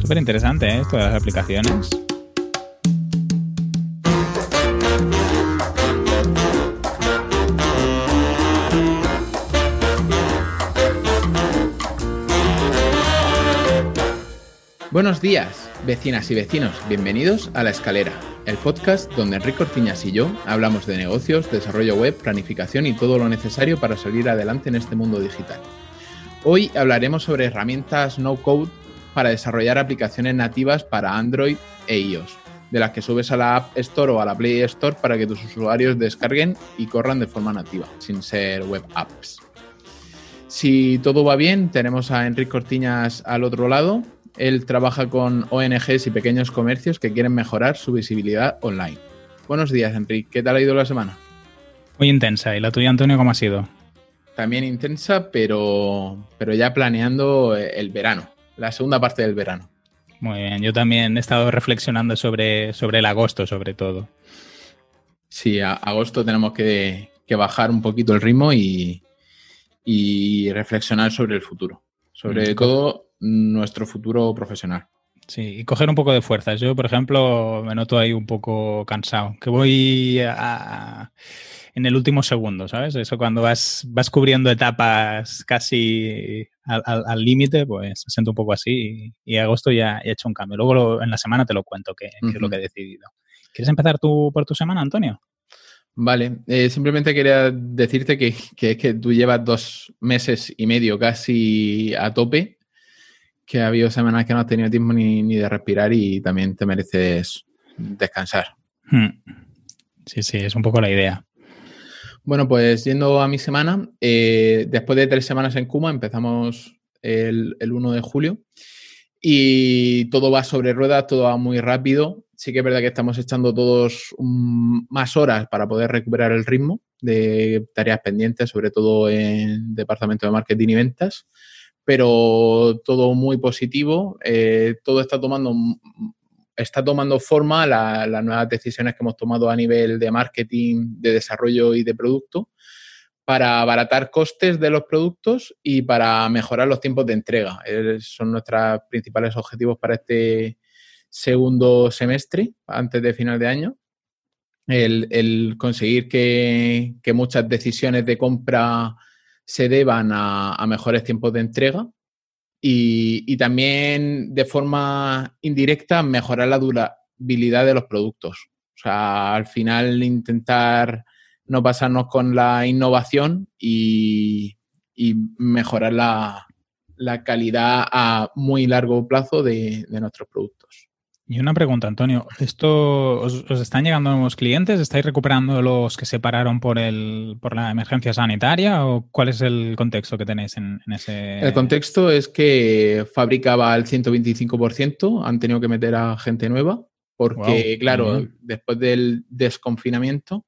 Súper interesante, ¿eh? Las aplicaciones. Buenos días, vecinas y vecinos. Bienvenidos a La Escalera, el podcast donde Enrique Ortiñas y yo hablamos de negocios, desarrollo web, planificación y todo lo necesario para salir adelante en este mundo digital. Hoy hablaremos sobre herramientas no-code para desarrollar aplicaciones nativas para Android e iOS, de las que subes a la App Store o a la Play Store para que tus usuarios descarguen y corran de forma nativa, sin ser web apps. Si todo va bien, tenemos a Enrique Cortiñas al otro lado él trabaja con ONGs y pequeños comercios que quieren mejorar su visibilidad online. Buenos días, Enrique. ¿Qué tal ha ido la semana? Muy intensa. ¿Y la tuya, Antonio, cómo ha sido? También intensa, pero, pero ya planeando el verano, la segunda parte del verano. Muy bien. Yo también he estado reflexionando sobre, sobre el agosto, sobre todo. Sí, a agosto tenemos que, bajar un poquito el ritmo y, y reflexionar sobre el futuro. Sobre mm, todo nuestro futuro profesional. Sí, y coger un poco de fuerzas. Yo, por ejemplo, me noto ahí un poco cansado, que voy en el último segundo, ¿sabes? Eso cuando vas, vas cubriendo etapas casi al límite, pues me siento un poco así y, agosto ya he hecho un cambio. Luego en la semana te lo cuento, qué es lo que he decidido. ¿Quieres empezar tú por tu semana, Antonio? Vale, eh, simplemente quería decirte que, que, que tú llevas dos meses y medio casi a tope que ha habido semanas que no has tenido tiempo ni, de respirar y también te mereces descansar. Hmm. Sí, sí, es un poco la idea. Bueno, pues yendo a mi semana, eh, después de tres semanas en Kuma, empezamos el, 1 de julio y todo va sobre ruedas, todo va muy rápido. Sí que es verdad que estamos echando todos más horas para poder recuperar el ritmo de tareas pendientes, sobre todo en departamento de marketing y ventas pero todo muy positivo. Eh, todo está tomando, está tomando forma las nuevas decisiones que hemos tomado a nivel de marketing, de desarrollo y de producto para abaratar costes de los productos y para mejorar los tiempos de entrega. son nuestros principales objetivos para este segundo semestre, antes de final de año. El, conseguir que, que, muchas decisiones de compra se deban a, mejores tiempos de entrega y, también de forma indirecta mejorar la durabilidad de los productos. O sea, al final intentar no pasarnos con la innovación y, mejorar la, calidad a muy largo plazo de nuestros productos. Y una pregunta, Antonio. ¿Esto os, están llegando nuevos clientes? ¿Estáis recuperando los que se pararon por, el, por la emergencia sanitaria? ¿O cuál es el contexto que tenéis en, ese...? El contexto es que fabricaba al 125%, han tenido que meter a gente nueva, porque, claro, después del desconfinamiento,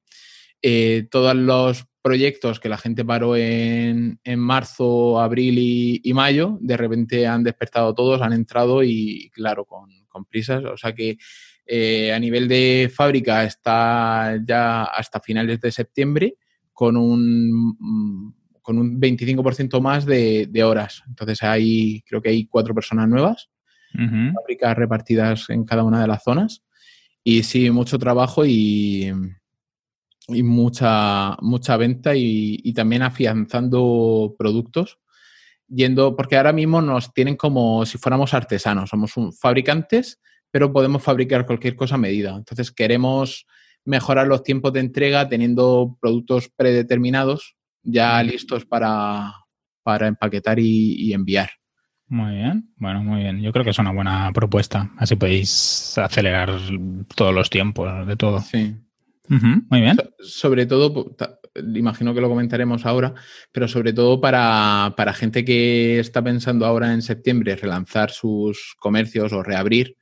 eh, todos los proyectos que la gente paró en, marzo, abril y, y, mayo, de repente han despertado todos, han entrado y, claro, con con prisas. O sea que eh, a nivel de fábrica está ya hasta finales de septiembre con un, mm, con un 25% más de, horas. Entonces ahí creo que hay cuatro personas nuevas, fábricas repartidas en cada una de las zonas. Y sí, mucho trabajo y, y mucha, mucha venta y, y, también afianzando productos yendo, porque ahora mismo nos tienen como si fuéramos artesanos, somos fabricantes, pero podemos fabricar cualquier cosa a medida. Entonces queremos mejorar los tiempos de entrega teniendo productos predeterminados ya listos para, empaquetar y, enviar. Muy bien, bueno, muy bien. Yo creo que es una buena propuesta. Así podéis acelerar todos los tiempos de todo. Sí. Muy bien. sobre todo, imagino que lo comentaremos ahora, pero sobre todo para, gente que está pensando ahora en septiembre relanzar sus comercios o reabrir,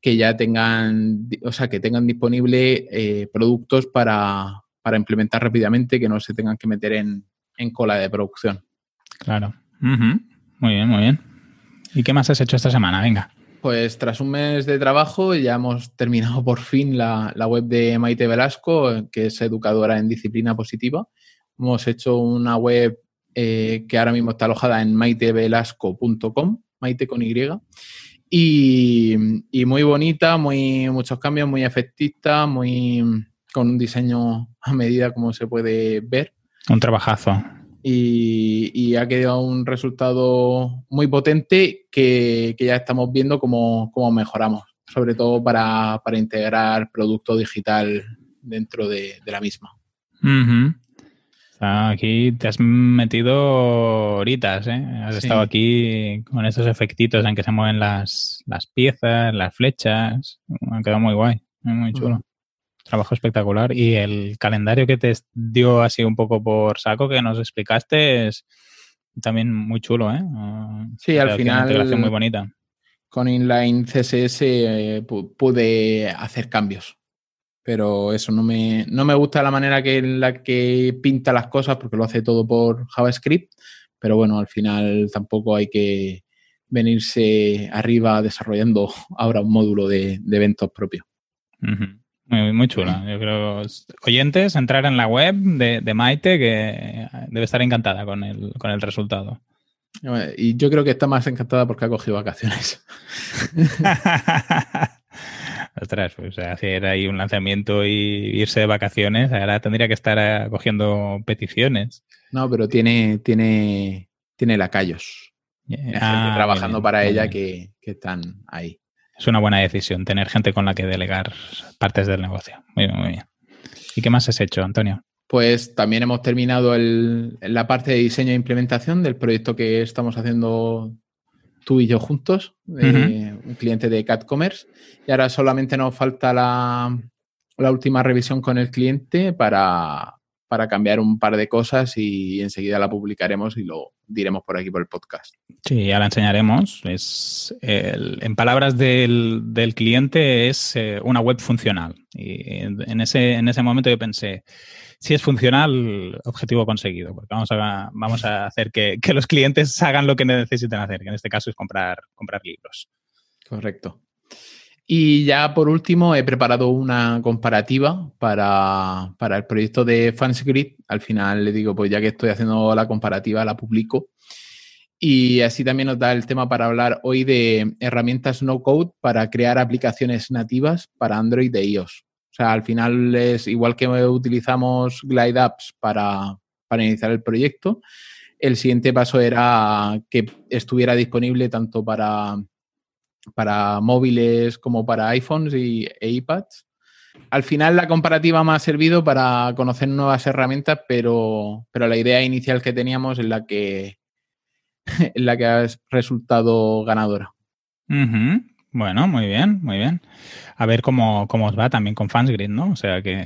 que ya tengan, o sea, que tengan disponible eh, productos para, implementar rápidamente, que no se tengan que meter en, cola de producción. Claro. Muy bien, muy bien. ¿Y qué más has hecho esta semana? Venga. Pues tras un mes de trabajo ya hemos terminado por fin la, web de Maite Velasco, que es educadora en disciplina positiva, Hemos hecho una web eh, que ahora mismo está alojada en maitevelasco.com, maite con Y. Y, muy bonita, muy, muchos cambios, muy efectista, muy con un diseño a medida como se puede ver. Un trabajazo. Y, ha quedado un resultado muy potente que, ya estamos viendo cómo, mejoramos, sobre todo para, integrar producto digital dentro de, la misma. Aquí te has metido horitas, ¿eh? Has estado aquí con esos efectitos en que se mueven las, piezas, las flechas. Ha quedado muy guay, muy chulo. Trabajo espectacular. Y el calendario que te dio así un poco por saco que nos explicaste es también muy chulo, ¿eh? Sí, al final. Una integración muy bonita. Con Inline CSS eh, pude hacer cambios pero eso no me, no me gusta la manera que, en la que pinta las cosas porque lo hace todo por JavaScript, pero bueno, al final tampoco hay que venirse arriba desarrollando ahora un módulo de, eventos propios. Muy, muy chula. Yo creo, oyentes, entrar en la web de, Maite, que debe estar encantada con el, con el resultado. Y yo creo que está más encantada porque ha cogido vacaciones. Ostras, pues hacer ahí un lanzamiento y irse de vacaciones, ahora tendría que estar eh, cogiendo peticiones. No, pero tiene, tiene, tiene lacayos. Ah, trabajando para ella que, están ahí. Es una buena decisión tener gente con la que delegar partes del negocio. Muy bien, muy bien. ¿Y qué más has hecho, Antonio? Pues también hemos terminado la parte de diseño e implementación del proyecto que estamos haciendo tú y yo juntos, un cliente de CatCommerce, y ahora solamente nos falta la, última revisión con el cliente para, cambiar un par de cosas y enseguida la publicaremos y lo diremos por aquí por el podcast. Sí, ya la enseñaremos. Es en palabras del, cliente es eh, una web funcional. Y en ese, en ese momento yo pensé, si es funcional, objetivo conseguido, porque vamos a, vamos a hacer que, los clientes hagan lo que necesiten hacer, que en este caso es comprar, comprar libros. Correcto. Y ya por último he preparado una comparativa para, el proyecto de FansGrid. Al final le digo, pues ya que estoy haciendo la comparativa, la publico. Y así también nos da el tema para hablar hoy de herramientas no code para crear aplicaciones nativas para Android e iOS. O sea, al final es igual que utilizamos Glide Apps para, iniciar el proyecto, el siguiente paso era que estuviera disponible tanto para, para móviles como para iPhones y, e iPads. Al final la comparativa me ha servido para conocer nuevas herramientas, pero, pero la idea inicial que teníamos es la que, la que ha resultado ganadora. Bueno, muy bien, muy bien. A ver cómo, cómo os va también con FansGrid, ¿no? O sea que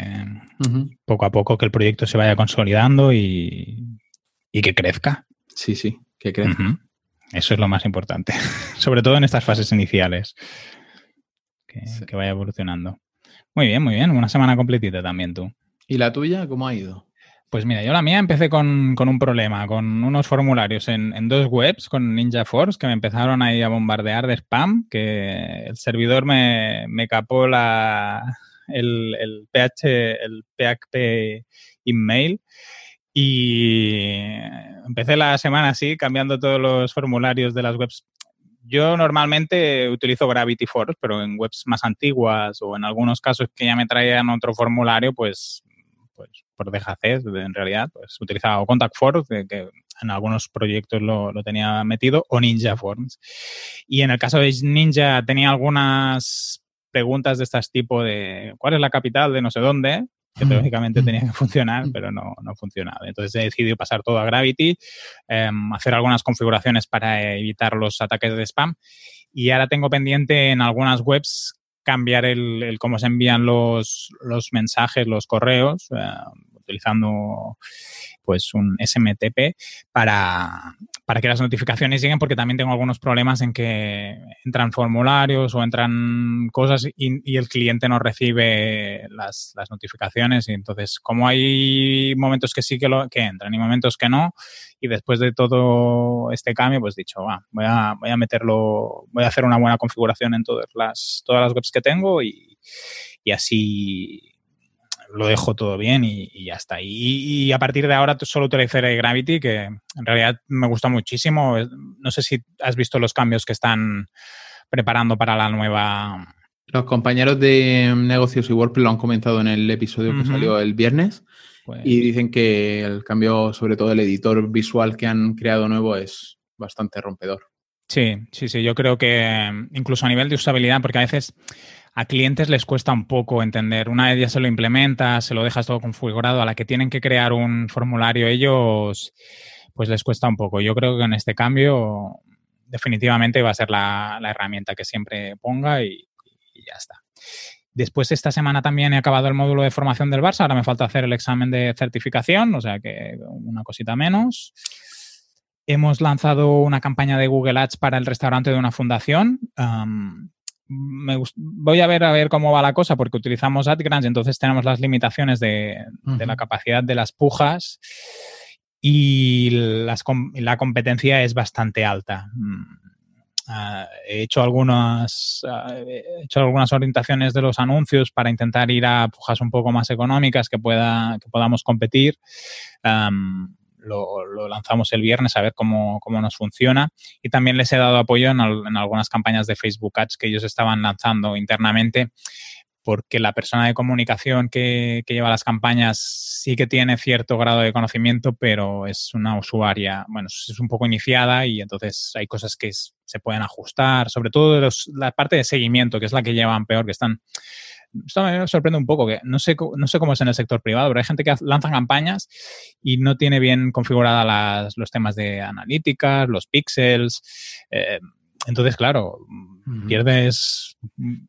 poco a poco que el proyecto se vaya consolidando y, que crezca. Sí, sí, que crezca. Eso es lo más importante, sobre todo en estas fases iniciales, que, que vaya evolucionando. Muy bien, muy bien. Una semana completita también tú. ¿Y la tuya cómo ha ido? Pues mira, yo la mía empecé con, un problema, con unos formularios en, dos webs con Ninja Force que me empezaron ahí a bombardear de spam, que el servidor me, me capó la, el, el, PH, el PHP email y empecé la semana así, cambiando todos los formularios de las webs. Yo normalmente utilizo Gravity Force, pero en webs más antiguas o en algunos casos que ya me traían otro formulario, pues pues por DGC, en realidad, pues utilizaba Contact Forms, que, en algunos proyectos lo, tenía metido, o Ninja Forms. Y en el caso de Ninja tenía algunas preguntas de este tipo de ¿cuál es la capital de no sé dónde? que teóricamente tenía que funcionar, pero no, no funcionaba. Entonces he decidido pasar todo a Gravity, em, hacer algunas configuraciones para evitar los ataques de spam y ahora tengo pendiente en algunas webs cambiar el, cómo se envían los, los mensajes, los correos, eh, utilizando pues un SMTP para, para, que las notificaciones lleguen porque también tengo algunos problemas en que entran formularios o entran cosas y, el cliente no recibe las, las, notificaciones. Y entonces como hay momentos que sí que, lo, que entran y momentos que no y después de todo este cambio pues dicho voy, a, voy a meterlo voy a hacer una buena configuración en todas las, todas las webs que tengo y, y así lo dejo todo bien y, ya está. Y, a partir de ahora solo utilizaré Gravity, que en realidad me gusta muchísimo. No sé si has visto los cambios que están preparando para la nueva... Los compañeros de negocios y WordPress lo han comentado en el episodio que salió el viernes pues y dicen que el cambio, sobre todo el editor visual que han creado nuevo, es bastante rompedor. Sí, sí, sí. Yo creo que incluso a nivel de usabilidad, porque a veces a clientes les cuesta un poco entender. Una vez ya se lo implementa, se lo dejas todo configurado, a la que tienen que crear un formulario ellos, pues les cuesta un poco. Yo creo que en este cambio definitivamente va a ser la, herramienta que siempre ponga y, ya está. Después, esta semana también he acabado el módulo de formación del Barça. Ahora me falta hacer el examen de certificación, o sea que una cosita menos. Hemos lanzado una campaña de Google Ads para el restaurante de una fundación voy a ver a ver cómo va la cosa porque utilizamos AdGrants, entonces tenemos las limitaciones de, la capacidad de las pujas y la competencia es bastante alta. Mm, ah, he, hecho algunas, ah, he hecho algunas orientaciones de los anuncios para intentar ir a pujas un poco más económicas que, pueda, que podamos competir lo, lanzamos el viernes a ver cómo, nos funciona. Y también les he dado apoyo en, algunas campañas de Facebook Ads que ellos estaban lanzando internamente porque la persona de comunicación que, lleva las campañas sí que tiene cierto grado de conocimiento, pero es una usuaria, bueno, es un poco iniciada y entonces hay cosas que se pueden ajustar, sobre todo la parte de seguimiento, que es la que llevan peor, que están esto me sorprende un poco, que no sé, no sé cómo es en el sector privado, pero hay gente que lanza campañas y no tiene bien configuradas los temas de analíticas, los píxeles. Eh, entonces, claro, pierdes,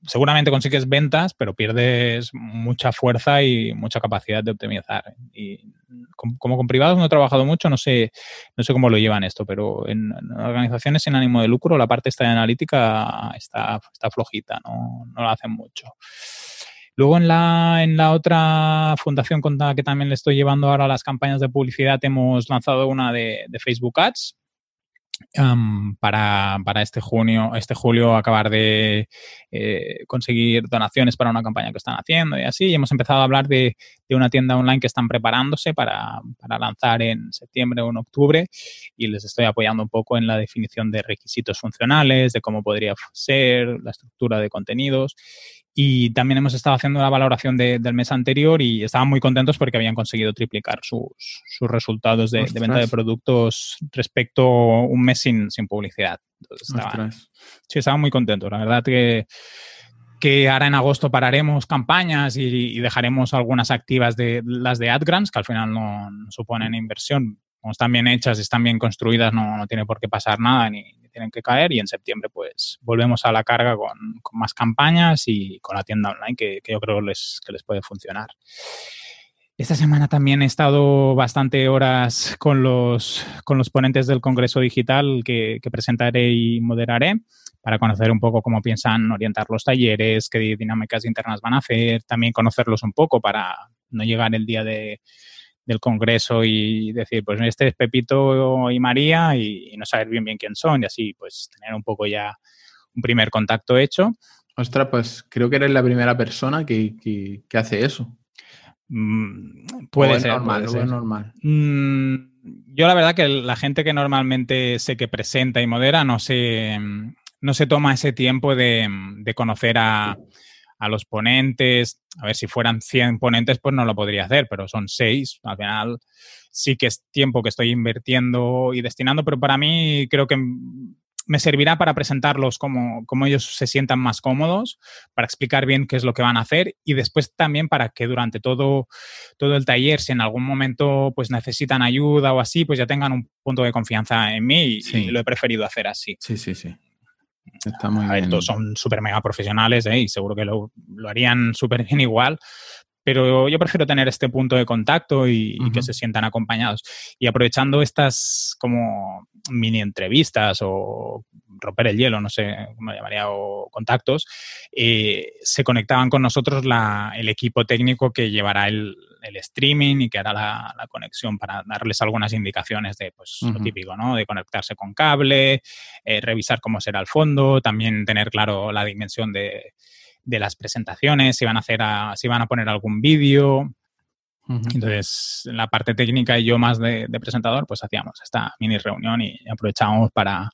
seguramente consigues ventas, pero pierdes mucha fuerza y mucha capacidad de optimizar. Y como con privados no he trabajado mucho, no sé, no sé cómo lo llevan esto, pero en, organizaciones sin ánimo de lucro la parte esta de analítica está, está flojita, no, no la hacen mucho. Luego en la, en la otra fundación con la que también le estoy llevando ahora las campañas de publicidad hemos lanzado una de, Facebook Ads. para, este junio, este julio acabar de eh, conseguir donaciones para una campaña que están haciendo y así. Y hemos empezado a hablar de, una tienda online que están preparándose para, para, lanzar en septiembre o en octubre y les estoy apoyando un poco en la definición de requisitos funcionales, de cómo podría ser, la estructura de contenidos y también hemos estado haciendo la valoración del mes anterior y estaban muy contentos porque habían conseguido triplicar sus, resultados de, venta de productos respecto a un mes sin, publicidad. sí, estaban muy contentos. La verdad que, que ahora en agosto pararemos campañas y, dejaremos algunas activas de las de AdGrants, que al final no, suponen inversión. Como están bien hechas, están bien construidas, no, no tiene por qué pasar nada ni, tienen que caer y en septiembre pues volvemos a la carga con, más campañas y con la tienda online que, yo creo les, que les puede funcionar. Esta semana también he estado bastante horas con los, con los ponentes del Congreso Digital que, presentaré y moderaré para conocer un poco cómo piensan orientar los talleres, qué dinámicas internas van a hacer, también conocerlos un poco para no llegar el día de, del Congreso y decir, pues este es Pepito y María y, no saber bien bien quién son y así, pues tener un poco ya un primer contacto hecho. Ostras, pues creo que eres la primera persona que, que, hace eso. Mm, puede, ser, normal, puede ser. normal. Mm, yo la verdad que la gente que normalmente sé que presenta y modera no se, no se toma ese tiempo de, de conocer a a los ponentes. A ver, si fueran 100 ponentes, pues no lo podría hacer, pero son 6. Al final sí que es tiempo que estoy invirtiendo y destinando, pero para mí creo que me servirá para presentarlos como, como ellos se sientan más cómodos, para explicar bien qué es lo que van a hacer y después también para que durante todo, todo el taller, si en algún momento pues necesitan ayuda o así, pues ya tengan un punto de confianza en mí y, y lo he preferido hacer así. Sí, sí, sí. Está muy Todos son súper mega profesionales ¿eh? y seguro que lo, lo harían súper bien igual, pero yo prefiero tener este punto de contacto y, que se sientan acompañados. Y aprovechando estas como mini entrevistas o romper el hielo, no sé cómo llamaría, o contactos, eh, se conectaban con nosotros el equipo técnico que llevará el, streaming y que hará la, conexión para darles algunas indicaciones de pues, lo típico, ¿no? De conectarse con cable, eh, revisar cómo será el fondo, también tener claro la dimensión de de las presentaciones, si van a hacer, si van a poner algún vídeo. Entonces, la parte técnica y yo más de, presentador, pues hacíamos esta mini reunión y aprovechábamos para,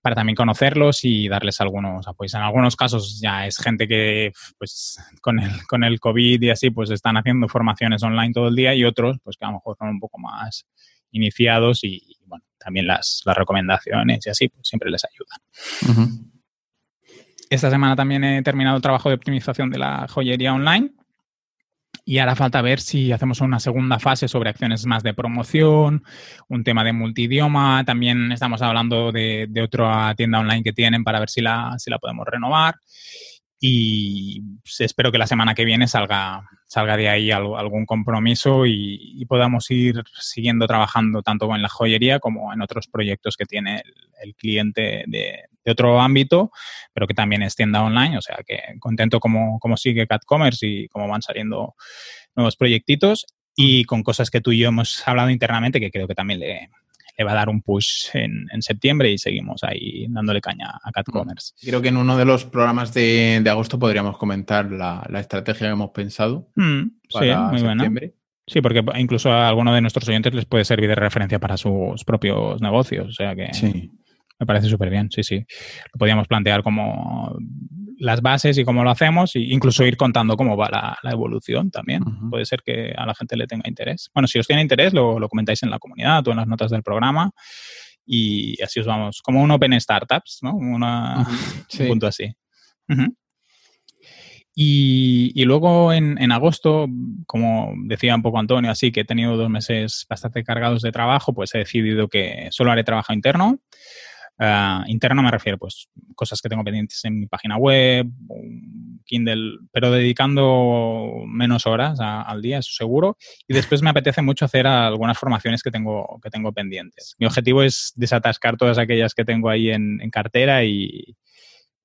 para también conocerlos y darles algunos apoyos. En algunos casos ya es gente que, pues, con el, con el COVID y así, pues están haciendo formaciones online todo el día y otros, pues que a lo mejor son un poco más iniciados y, bueno, también las, las recomendaciones y así, pues siempre les ayudan. Esta semana también he terminado el trabajo de optimización de la joyería online y ahora falta ver si hacemos una segunda fase sobre acciones más de promoción, un tema de multidioma. También estamos hablando de, otra tienda online que tienen para ver si la, si la podemos renovar. Y espero que la semana que viene salga, salga de ahí algún compromiso y, podamos ir siguiendo trabajando tanto en la joyería como en otros proyectos que tiene el, cliente de, otro ámbito, pero que también es tienda online. O sea que contento como, como sigue CatCommerce y cómo van saliendo nuevos proyectitos y con cosas que tú y yo hemos hablado internamente que creo que también le, le va a dar un push en, septiembre y seguimos ahí dándole caña a CatCommerce. Mm. Creo que en uno de los programas de, agosto podríamos comentar la, estrategia que hemos pensado mm, para sí, muy septiembre. Sí, porque incluso a alguno de nuestros oyentes les puede servir de referencia para sus propios negocios. O sea que sí. me parece súper bien, sí, sí. Lo podríamos plantear como las bases y cómo lo hacemos, e incluso ir contando cómo va la, evolución también. Puede ser que a la gente le tenga interés. Bueno, si os tiene interés, lo, comentáis en la comunidad o en las notas del programa y así os vamos, como un Open Startups, ¿no? Una, Un punto así. y, luego en, en, agosto, como decía un poco Antonio, así que he tenido dos meses bastante cargados de trabajo, pues he decidido que solo haré trabajo interno. Uh, interno me refiero, pues, cosas que tengo pendientes en mi página web, Kindle, pero dedicando menos horas al día, eso seguro. Y después me apetece mucho hacer algunas formaciones que tengo, que tengo pendientes. Mi objetivo es desatascar todas aquellas que tengo ahí en, cartera y,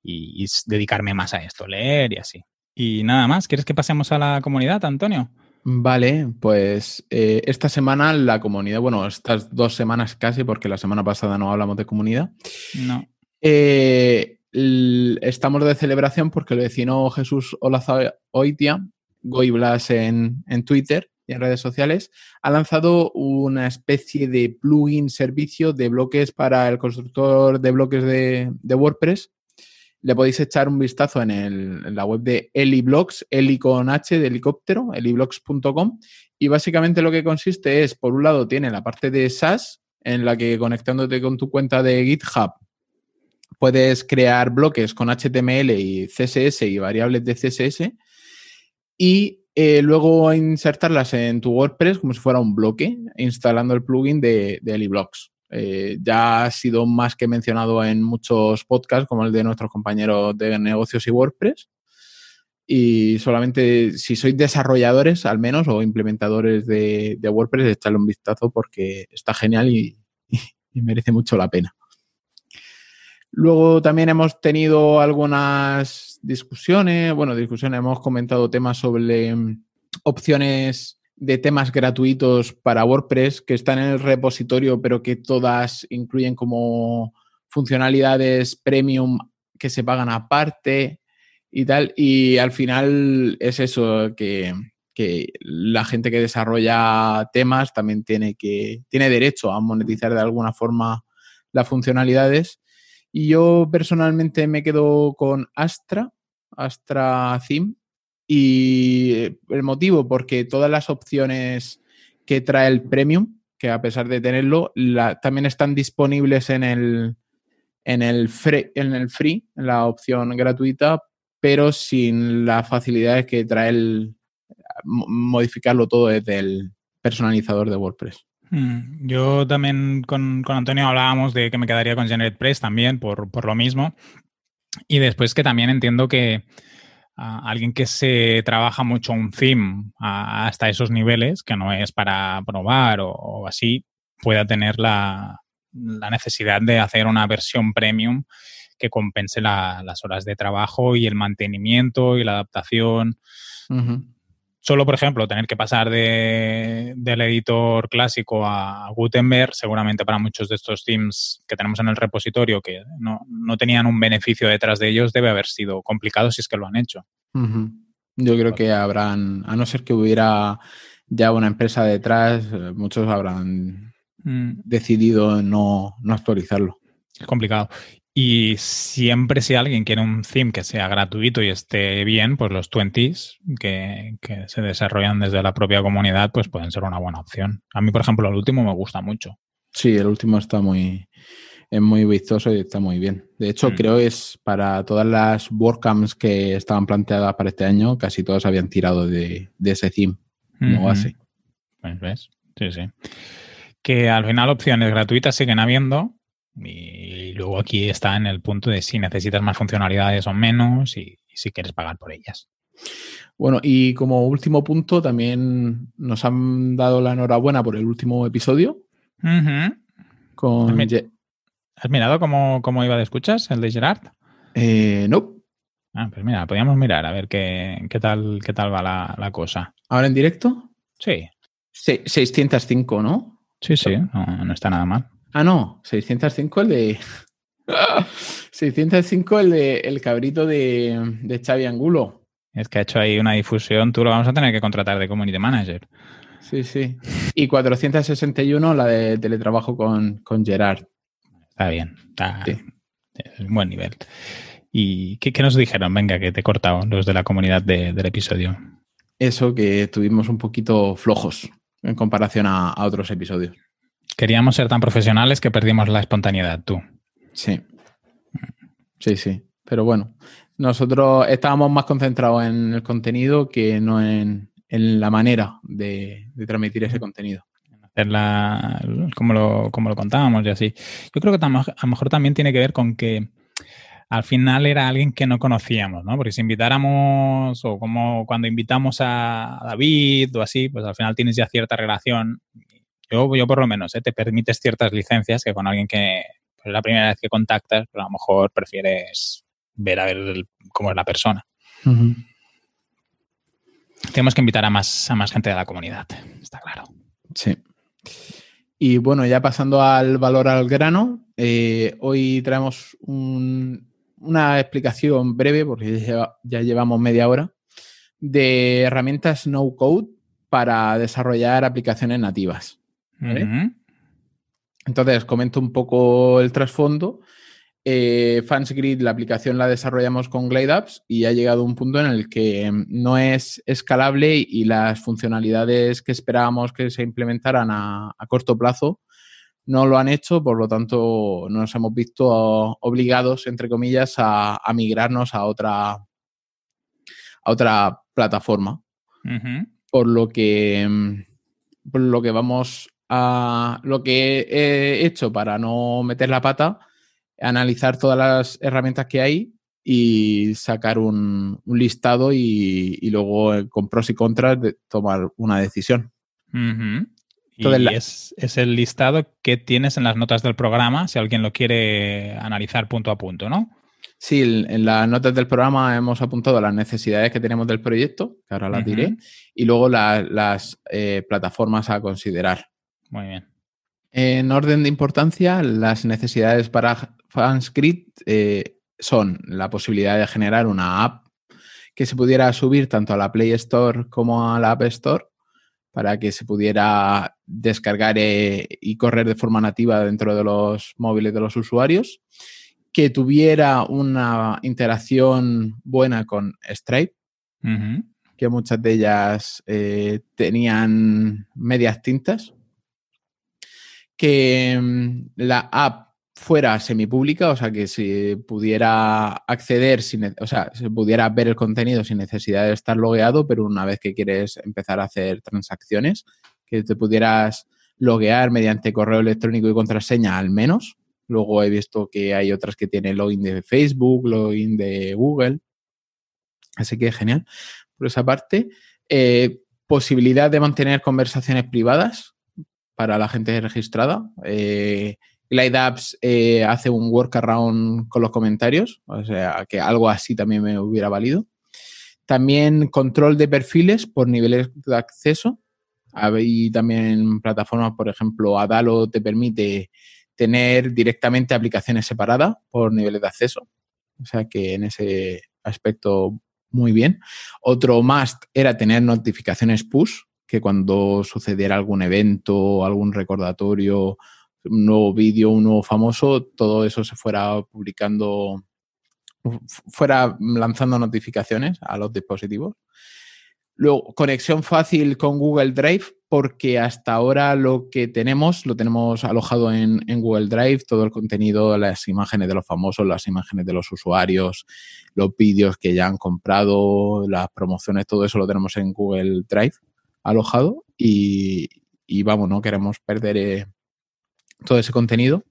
y dedicarme más a esto, leer y así. Y nada más, ¿quieres que pasemos a la comunidad, Antonio? Vale, pues eh, esta semana la comunidad, bueno, estas dos semanas casi, porque la semana pasada no hablamos de comunidad. No. Eh, estamos de celebración porque el vecino Jesús Olazaoitia, Goiblas en, en Twitter y en redes sociales, ha lanzado una especie de plugin servicio de bloques para el constructor de bloques de, de WordPress le podéis echar un vistazo en, la web de Eliblogs, Eli con H de helicóptero, eliblogs.com. Y básicamente lo que consiste es, por un lado, tiene la parte de SaaS, en la que conectándote con tu cuenta de GitHub puedes crear bloques con HTML y CSS y variables de CSS y eh, luego insertarlas en tu WordPress como si fuera un bloque, instalando el plugin de, de. Eh, ya ha sido más que mencionado en muchos podcasts, como el de nuestros compañeros de negocios y WordPress. Y solamente si sois desarrolladores, al menos, o implementadores de, WordPress, echarle un vistazo porque está genial y, merece mucho la pena. Luego también hemos tenido algunas discusiones, bueno, discusiones, hemos comentado temas sobre opciones de temas gratuitos para WordPress que están en el repositorio, pero que todas incluyen como funcionalidades premium que se pagan aparte y tal. Y al final es eso, que, la gente que desarrolla temas también tiene que, tiene derecho a monetizar de alguna forma las funcionalidades. Y yo personalmente me quedo con Astra, Astra Theme, y el motivo, porque todas las opciones que trae el Premium, que a pesar de tenerlo, también están disponibles en el, en el, free, en el free, en la opción gratuita, pero sin las facilidades que trae el modificarlo todo desde el personalizador de WordPress. Mm, yo también con, Antonio hablábamos de que me quedaría con GeneratePress también por, por lo mismo. Y después que también entiendo que, alguien que se trabaja mucho un theme hasta esos niveles, que no es para probar o, así, pueda tener la, necesidad de hacer una versión premium que compense las horas de trabajo y el mantenimiento y la adaptación. Solo, por ejemplo, tener que pasar de, del editor clásico a Gutenberg, seguramente para muchos de estos themes que tenemos en el repositorio que no, no, tenían un beneficio detrás de ellos, debe haber sido complicado si es que lo han hecho. Yo creo que habrán, a no ser que hubiera ya una empresa detrás, eh, muchos habrán mm. decidido no, no actualizarlo. Es complicado. Y siempre si alguien quiere un theme que sea gratuito y esté bien, pues los 20s que, se desarrollan desde la propia comunidad, pues pueden ser una buena opción. A mí, por ejemplo, el último me gusta mucho. Sí, el último está muy, es muy vistoso y está muy bien. De hecho, mm. creo que es para todas las WordCamps que estaban planteadas para este año, casi todos habían tirado de, ese theme como base. Pues ves, sí, sí. Que al final opciones gratuitas siguen habiendo, y luego aquí está en el punto de si necesitas más funcionalidades o menos y, si quieres pagar por ellas. Bueno, y como último punto, también nos han dado la enhorabuena por el último episodio. con ¿Has, mirado cómo, iba de escuchas, el de Gerard? Eh, no. Ah, pues mira, podríamos mirar a ver qué, qué, tal, qué tal va la, cosa. ¿Ahora en directo? Sí. 605, ¿no? Sí, sí, no está nada mal. Ah, no, 605 el de. 605 el de el cabrito de, de Xavi Angulo. Es que ha hecho ahí una difusión, tú lo vamos a tener que contratar de community manager. Sí, sí. Y 461 la de teletrabajo con, con Gerard. Está bien, está es un buen nivel. ¿Y qué, nos dijeron? Venga, que te he cortado los de la comunidad del episodio. Eso, que tuvimos un poquito flojos en comparación a otros episodios. Queríamos ser tan profesionales que perdimos la espontaneidad, tú. Sí. Sí, sí. Pero bueno, nosotros estábamos más concentrados en el contenido que no en, la manera de, transmitir ese contenido. La, como, lo, como lo contábamos y así. Yo creo que a lo mejor también tiene que ver con que al final era alguien que no conocíamos, ¿no? Porque si invitáramos, o como cuando invitamos a David o así, pues al final tienes ya cierta relación yo, yo por lo menos, ¿eh? te permites ciertas licencias que con alguien que pues, es la primera vez que contactas, pues, a lo mejor prefieres ver a ver cómo es la persona. Tenemos que invitar a más, a más gente de la comunidad, está claro. Sí. Y bueno, ya pasando al valor al grano, eh, hoy traemos una explicación breve, porque ya, llevamos media hora, de herramientas no code para desarrollar aplicaciones nativas. Entonces, comento un poco el trasfondo. Eh, FansGrid, la aplicación la desarrollamos con GlideApps y ha llegado un punto en el que no es escalable y las funcionalidades que esperábamos que se implementaran a, corto plazo no lo han hecho, por lo tanto nos hemos visto obligados, entre comillas, a, migrarnos a otra, a otra plataforma. Por lo que por lo que vamos a lo que he hecho para no meter la pata, analizar todas las herramientas que hay y sacar un, listado y, luego eh, con pros y contras de tomar una decisión. y es, es, el listado que tienes en las notas del programa si alguien lo quiere analizar punto a punto, ¿no? Sí, en las notas del programa hemos apuntado las necesidades que tenemos del proyecto, que ahora las diré, y luego las eh, plataformas a considerar. Muy bien. En orden de importancia, las necesidades para FanScript eh, son la posibilidad de generar una app que se pudiera subir tanto a la Play Store como a la App Store para que se pudiera descargar eh, y correr de forma nativa dentro de los móviles de los usuarios, que tuviera una interacción buena con Stripe, que muchas de ellas eh, tenían medias tintas, que mm, la app fuera semipública, o sea, que se pudiera acceder, sin, o sea, se pudiera ver el contenido sin necesidad de estar logueado, pero una vez que quieres empezar a hacer transacciones, que te pudieras loguear mediante correo electrónico y contraseña al menos. Luego he visto que hay otras que tienen login de Facebook, login de Google. Así que genial. Por esa parte, eh, posibilidad de mantener conversaciones privadas, para la gente registrada. Eh, GlideApps eh, hace un workaround con los comentarios, o sea que algo así también me hubiera valido. También control de perfiles por niveles de acceso. Hay también plataformas, por ejemplo, Adalo te permite tener directamente aplicaciones separadas por niveles de acceso. O sea que en ese aspecto muy bien. Otro must era tener notificaciones push, que cuando sucediera algún evento, algún recordatorio, un nuevo vídeo, un nuevo famoso, todo eso se fuera publicando, fuera lanzando notificaciones a los dispositivos. Luego, conexión fácil con Google Drive, porque hasta ahora lo que tenemos, lo tenemos alojado en, Google Drive, todo el contenido, las imágenes de los famosos, las imágenes de los usuarios, los vídeos que ya han comprado, las promociones, todo eso lo tenemos en Google Drive alojado y, vamos, no queremos perder eh, todo ese contenido.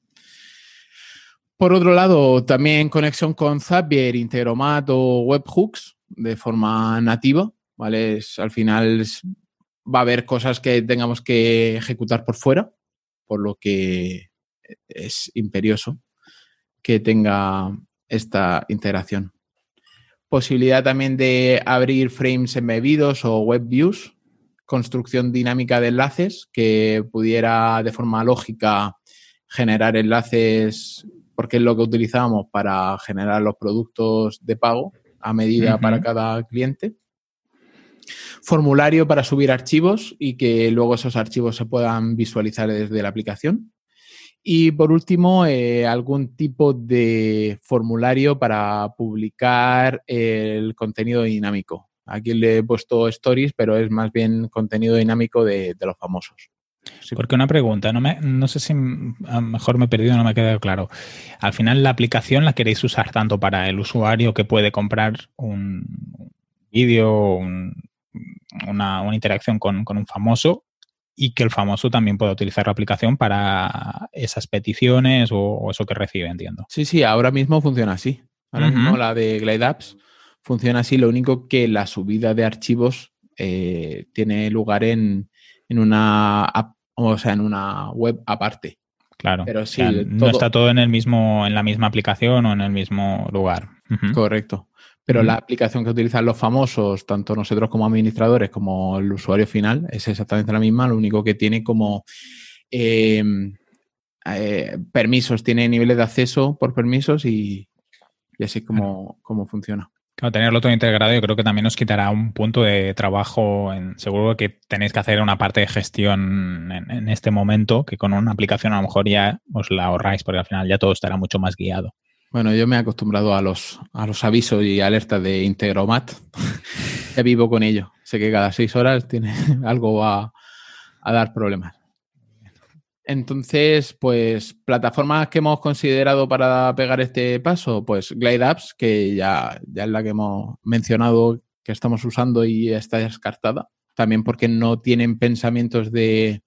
Por otro lado, también conexión con Zapier, Integromat o Webhooks de forma nativa ¿vale? al final va a haber cosas que tengamos que ejecutar por fuera, por lo que es imperioso que tenga esta integración. Posibilidad también de abrir frames embebidos o web views, construcción dinámica de enlaces que pudiera de forma lógica generar enlaces, porque es lo que utilizamos para generar los productos de pago a medida para cada cliente formulario para subir archivos y que luego esos archivos se puedan visualizar desde la aplicación. Y por último, eh, algún tipo de formulario para publicar el contenido dinámico. Aquí le he puesto stories, pero es más bien contenido dinámico de, los famosos. Porque una pregunta, no, me, no sé si a lo mejor me he perdido, no me ha quedado claro. Al final la aplicación la queréis usar tanto para el usuario que puede comprar un vídeo, un, una, interacción con, un famoso y que el famoso también pueda utilizar la aplicación para esas peticiones o, eso que recibe, entiendo. Sí, sí, ahora mismo funciona así. Ahora mismo la de Glide Apps funciona así, lo único que la subida de archivos eh, tiene lugar en, una o sea, en una web aparte. Claro. Pero sí, no está todo en el mismo, en la misma aplicación o en el mismo lugar. Correcto. Pero la aplicación que utilizan los famosos, tanto nosotros como administradores como el usuario final, es exactamente la misma, lo único que tiene como em, eh, permisos, tiene niveles de acceso por permisos y, así como, como funciona. Claro, tenerlo todo integrado yo creo que también os quitará un punto de trabajo. Seguro que tenéis que hacer una parte de gestión en, en, este momento, que con una aplicación a lo mejor ya os la ahorráis, porque al final ya todo estará mucho más guiado. Bueno, yo me he acostumbrado a los, a los avisos y alertas de Integromat. ya vivo con ello. Sé que cada seis horas tiene algo a, a dar problemas. Entonces, pues, plataformas que hemos considerado para pegar este paso, pues Glide Apps, que ya, ya es la que hemos mencionado que estamos usando y está descartada. También porque no tienen pensamientos de,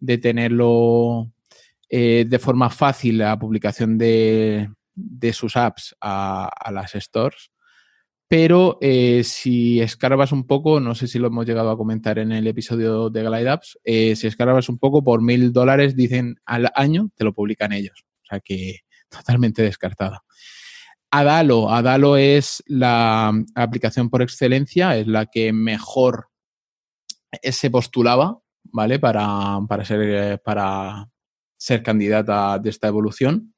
de tenerlo eh, de forma fácil la publicación de, de sus apps a, las stores. Pero eh, si escarbas un poco, no sé si lo hemos llegado a comentar en el episodio de Glide Apps, eh, si escarbas un poco por mil dólares, dicen al año, te lo publican ellos. O sea que totalmente descartada. Adalo, Adalo es la aplicación por excelencia, es la que mejor se postulaba, ¿vale? Para, para, ser, para ser candidata de esta evolución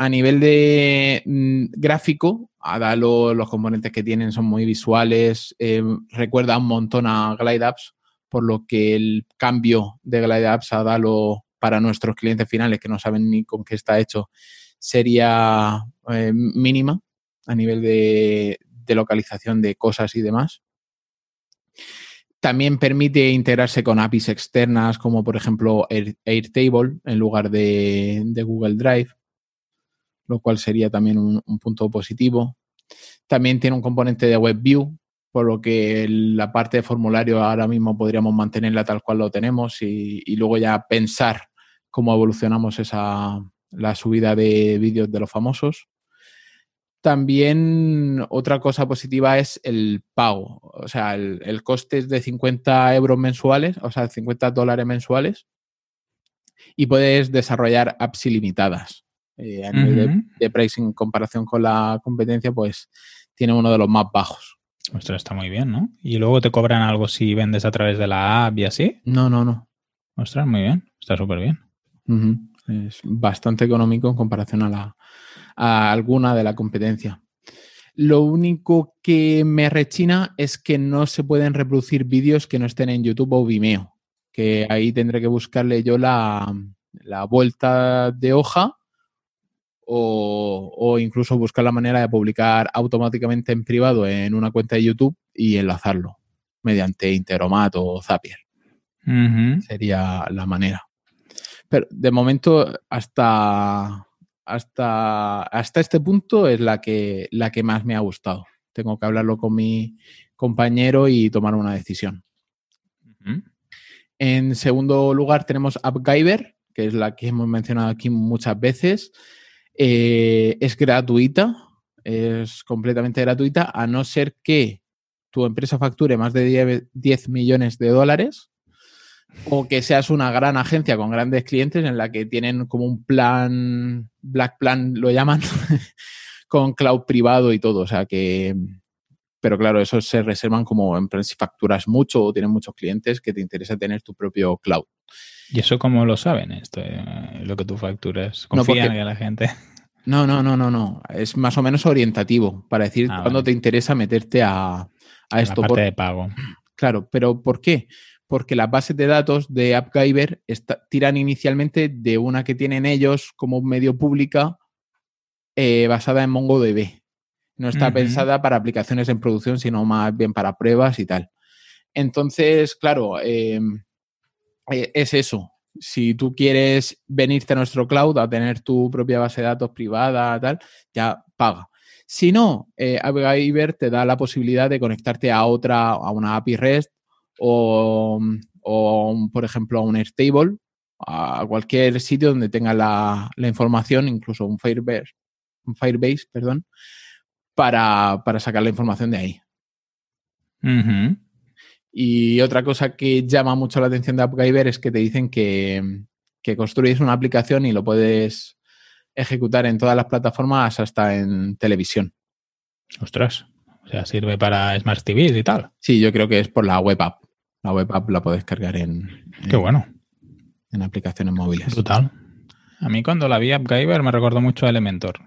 a nivel de mm, gráfico, Adalo, los componentes que tienen son muy visuales, eh, recuerda un montón a Glide Apps, por lo que el cambio de Glide Apps a Adalo para nuestros clientes finales que no saben ni con qué está hecho sería eh, mínima a nivel de, localización de cosas y demás. También permite integrarse con APIs externas como por ejemplo Airtable en lugar de Google Drive lo cual sería también un, punto positivo. También tiene un componente de WebView, por lo que la parte de formulario ahora mismo podríamos mantenerla tal cual lo tenemos y, luego ya pensar cómo evolucionamos esa, la subida de vídeos de los famosos. También otra cosa positiva es el pago. O sea, el, el, coste es de 50 euros mensuales, o sea, 50 dólares mensuales. Y puedes desarrollar apps ilimitadas. Eh, a nivel de, pricing en comparación con la competencia, pues tiene uno de los más bajos. Ostras, está muy bien, ¿no? ¿Y luego te cobran algo si vendes a través de la app y así? No, no, no. Ostras, muy bien. Está súper bien. Es bastante económico en comparación a, la, a alguna de la competencia. Lo único que me rechina es que no se pueden reproducir vídeos que no estén en YouTube o Vimeo, que ahí tendré que buscarle yo la, la vuelta de hoja o, o, incluso buscar la manera de publicar automáticamente en privado en una cuenta de YouTube y enlazarlo mediante Interomat o Zapier. Uh -huh. Sería la manera. Pero de momento, hasta, hasta, hasta este punto es la que, la que más me ha gustado. Tengo que hablarlo con mi compañero y tomar una decisión. Uh -huh. En segundo lugar tenemos AppGyver, que es la que hemos mencionado aquí muchas veces. Eh, es gratuita, es completamente gratuita, a no ser que tu empresa facture más de 10 millones de dólares o que seas una gran agencia con grandes clientes en la que tienen como un plan, Black Plan lo llaman, con cloud privado y todo. O sea que, pero claro, eso se reservan como empresas si facturas mucho o tienes muchos clientes que te interesa tener tu propio cloud. ¿Y eso cómo lo saben? Esto, eh, lo que tú facturas. ¿Confían no, porque, en la gente? No, no, no, no, no. Es más o menos orientativo para decir ah, cuándo vale. te interesa meterte a, a esto. La parte por... de pago. Claro, pero ¿por qué? Porque las bases de datos de AppGyver está, tiran inicialmente de una que tienen ellos como medio pública eh, basada en MongoDB. No está uh -huh. pensada para aplicaciones en producción, sino más bien para pruebas y tal. Entonces, claro, eh, es eso. Si tú quieres venirte a nuestro cloud a tener tu propia base de datos privada, tal, ya paga. Si no, eh, te da la posibilidad de conectarte a otra, a una API REST o, o por ejemplo, a un Airtable, a cualquier sitio donde tenga la, información, incluso un Firebase, un Firebase perdón, para, para, sacar la información de ahí. Y otra cosa que llama mucho la atención de AppGyver es que te dicen que, que construyes una aplicación y lo puedes ejecutar en todas las plataformas hasta en televisión. Ostras, o sea, sirve para Smart TV y tal. Sí, yo creo que es por la web app. La web app la puedes cargar en. Qué en, bueno. En aplicaciones móviles. Brutal. A mí cuando la vi AppGyver me recordó mucho a Elementor.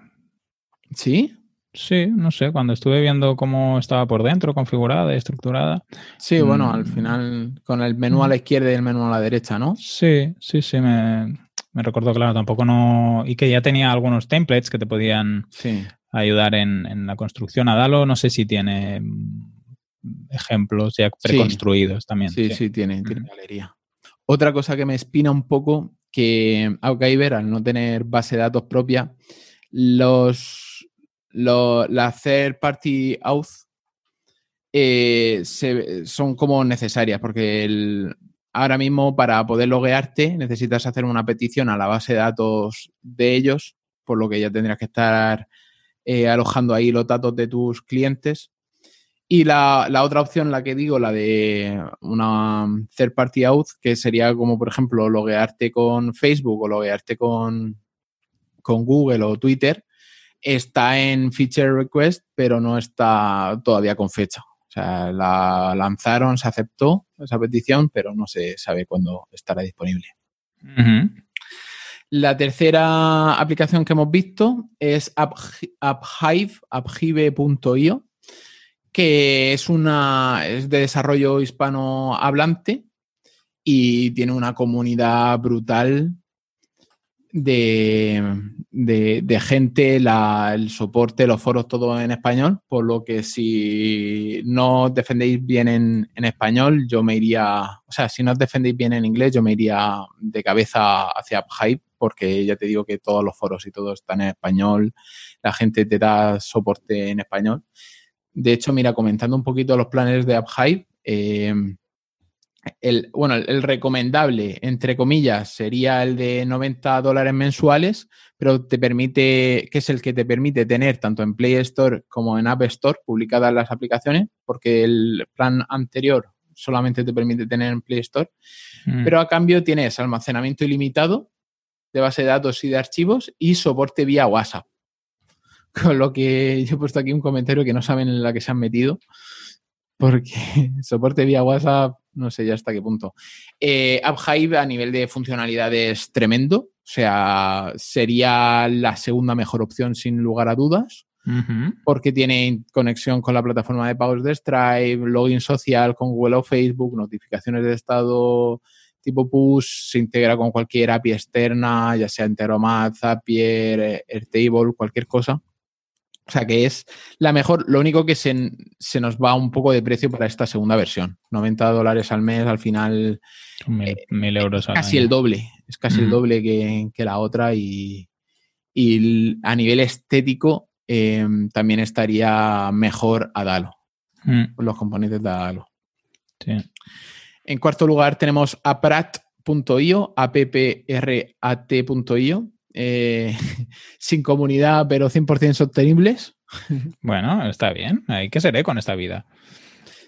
¿Sí? Sí, no sé, cuando estuve viendo cómo estaba por dentro, configurada y estructurada. Sí, mmm... bueno, al final con el menú a la izquierda y el menú a la derecha, ¿no? Sí, sí, sí, me, me recordó, claro, tampoco no. Y que ya tenía algunos templates que te podían sí. ayudar en, en, la construcción. Adalo, no sé si tiene ejemplos ya preconstruidos sí. también. Sí, sí, sí, tiene, mm. tiene galería. Otra cosa que me espina un poco que Outgiver, al no tener base de datos propia, los, los la third party auth eh, son como necesarias porque el, ahora mismo para poder loguearte necesitas hacer una petición a la base de datos de ellos, por lo que ya tendrías que estar eh, alojando ahí los datos de tus clientes. Y la, la, otra opción, la que digo, la de una third party auth, que sería como, por ejemplo, loguearte con Facebook o loguearte con, con Google o Twitter, está en feature request, pero no está todavía con fecha. O sea, la lanzaron, se aceptó esa petición, pero no se sabe cuándo estará disponible. Uh -huh. La tercera aplicación que hemos visto es AppHive, apphive.io, que es una es de desarrollo hispanohablante y tiene una comunidad brutal de, de, de gente, la, el soporte, los foros, todo en español, por lo que si no defendéis bien en, en, español, yo me iría, o sea, si no os defendéis bien en inglés, yo me iría de cabeza hacia Hype, porque ya te digo que todos los foros y todo están en español, la gente te da soporte en español. De hecho, mira, comentando un poquito los planes de AppHive, eh, el, bueno, el, el, recomendable, entre comillas, sería el de 90 dólares mensuales, pero te permite, que es el que te permite tener tanto en Play Store como en App Store publicadas las aplicaciones, porque el plan anterior solamente te permite tener en Play Store, mm. pero a cambio tienes almacenamiento ilimitado de base de datos y de archivos y soporte vía WhatsApp. Con lo que yo he puesto aquí un comentario que no saben en la que se han metido, porque soporte vía WhatsApp no sé ya hasta qué punto. Eh, AppHive a nivel de funcionalidades tremendo, o sea, sería la segunda mejor opción sin lugar a dudas. porque tiene conexión con la plataforma de pagos de Stripe, login social con Google o Facebook, notificaciones de estado tipo push, se integra con cualquier API externa, ya sea Integromat, Zapier, Airtable, cualquier cosa. O sea que es la mejor. Lo único que se, nos va un poco de precio para esta segunda versión. 90 dólares al mes, al final. Mil, euros al Casi el doble. Es casi el doble que, la otra. Y, a nivel estético em, también estaría mejor Adalo. Mm. Los componentes de Adalo. En cuarto lugar tenemos aprat.io, apprat.io, eh, sin comunidad, pero 100% sostenibles. Bueno, está bien. Hay que ser con esta vida.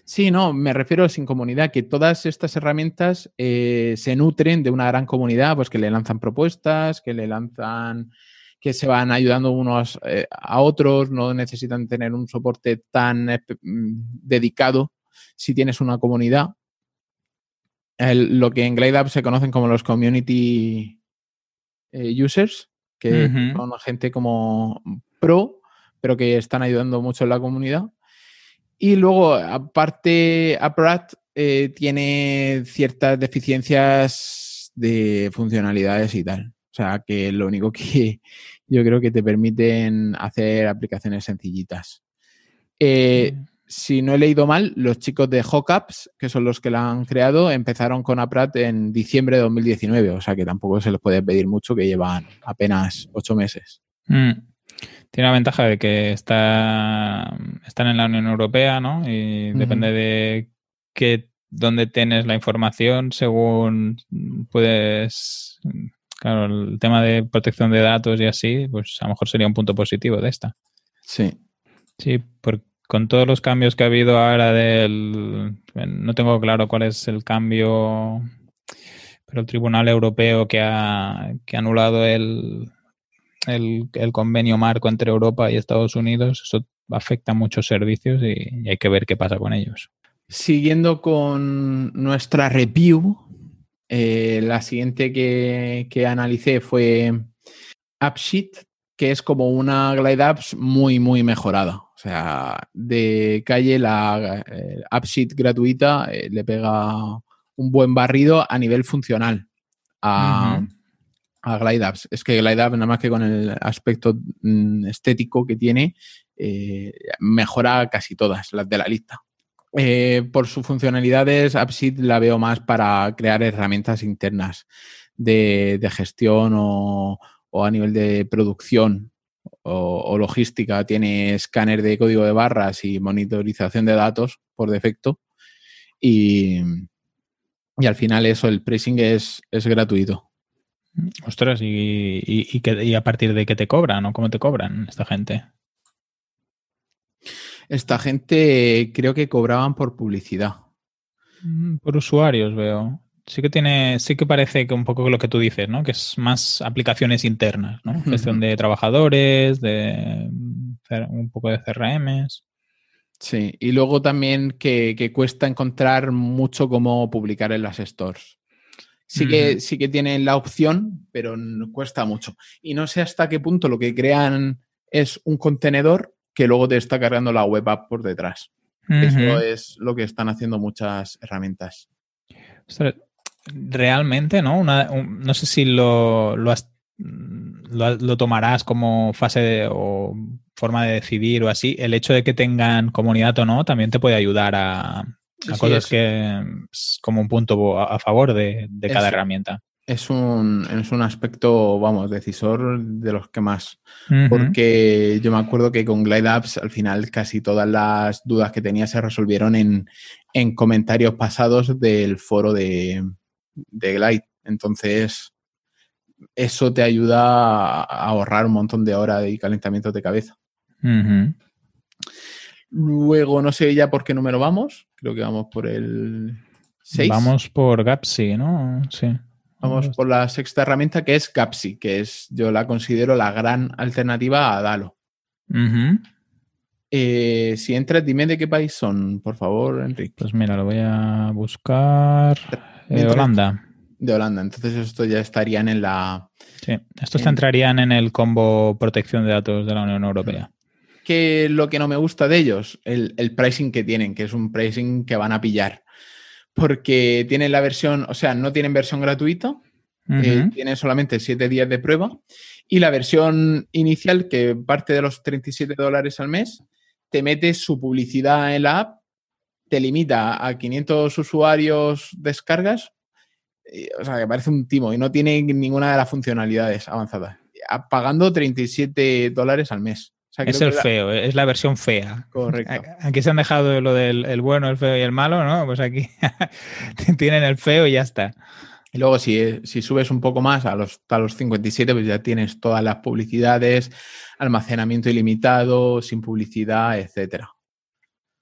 Sí, no, me refiero sin comunidad, que todas estas herramientas eh, se nutren de una gran comunidad, pues que le lanzan propuestas, que le lanzan, que se van ayudando unos eh, a otros, no necesitan tener un soporte tan mm, dedicado si tienes una comunidad. lo que en GlideUp se conocen como los community eh, users, que son gente como pro, pero que están ayudando mucho en la comunidad. Y luego, aparte, Aprat eh, tiene ciertas deficiencias de funcionalidades y tal. O sea, que lo único que yo creo que te permiten hacer aplicaciones sencillitas. Eh, mm si no he leído mal, los chicos de Hawkups, que son los que la han creado, empezaron con Aprat en diciembre de 2019, o sea que tampoco se les puede pedir mucho, que llevan apenas ocho meses. Mm. Tiene la ventaja de que está, están en la Unión Europea, ¿no? Y depende de qué, dónde tienes la información, según puedes... Claro, el tema de protección de datos y así, pues a lo mejor sería un punto positivo de esta. Sí. Sí, porque con todos los cambios que ha habido ahora del... No tengo claro cuál es el cambio, pero el Tribunal Europeo que ha, que anulado el, el, convenio marco entre Europa y Estados Unidos, eso afecta a muchos servicios y, hay que ver qué pasa con ellos. Siguiendo con nuestra review, eh, la siguiente que, que analicé fue AppSheet, que es como una Glide Apps muy, muy mejorada. O sea, de calle la eh, AppSheet gratuita eh, le pega un buen barrido a nivel funcional a, Glide Apps. Es que Glide Apps, nada más que con el aspecto mm, estético que tiene, eh, mejora casi todas las de la lista. por sus funcionalidades, AppSheet la veo más para crear herramientas internas de, gestión o, a nivel de producción o, logística tiene escáner de código de barras y monitorización de datos por defecto. Y, al final eso, el pricing es, es gratuito. Ostras, ¿y, y, a partir de qué te cobran o cómo te cobran esta gente? Esta gente creo que cobraban por publicidad. Mm, por usuarios, veo sí que tiene, sí que parece que un poco lo que tú dices, ¿no? Que es más aplicaciones internas, ¿no? Gestión de trabajadores, de un poco de CRMs. Sí, y luego también que, cuesta encontrar mucho cómo publicar en las stores. Sí que, sí que tienen la opción, pero cuesta mucho. Y no sé hasta qué punto lo que crean es un contenedor que luego te está cargando la web app por detrás. Eso es lo que están haciendo muchas herramientas realmente, ¿no? no sé si lo, lo, lo, tomarás como fase o forma de decidir o así. El hecho de que tengan comunidad o no también te puede ayudar a, cosas que es como un punto a, favor de, cada herramienta. Es un, es un aspecto, vamos, decisor de los que más. Porque yo me acuerdo que con Glide Apps al final casi todas las dudas que tenía se resolvieron en, en comentarios pasados del foro de, de Glide. Entonces, eso te ayuda a ahorrar un montón de horas y calentamiento de cabeza. Luego, no sé ya por qué número vamos. Creo que vamos por el 6. Vamos por Gapsi, ¿no? Sí. Vamos por la sexta herramienta que es Gapsi, que es, yo la considero la gran alternativa a Dalo. Eh, si entras, dime de qué país son, por favor, Enrique. Pues mira, lo voy a buscar. De Holanda. De Holanda. Entonces, esto ya estarían en la. Sí, estos entrarían en el combo protección de datos de la Unión Europea. ¿qué es lo que no me gusta de ellos? El, el pricing que tienen, que es un pricing que van a pillar. Porque tienen la versión, o sea, no tienen versión gratuita, eh, Ujú. tienen solamente 7 días de prueba. Y la versión inicial, que parte de los 37 dólares al mes, te metes su publicidad en la app, te limita a 500 usuarios descargas, y, o sea, que parece un timo y no tiene ninguna de las funcionalidades avanzadas. Pagando 37 dólares al mes. O sea, Es el la- feo, es la versión fea. Correcto. Aquí se han dejado lo del el bueno, el feo y el malo, ¿no? Pues aquí tienen el feo y ya está. Y luego, si, si subes un poco más a los, a los 57, pues ya tienes todas las publicidades, almacenamiento ilimitado, sin publicidad, etcétera.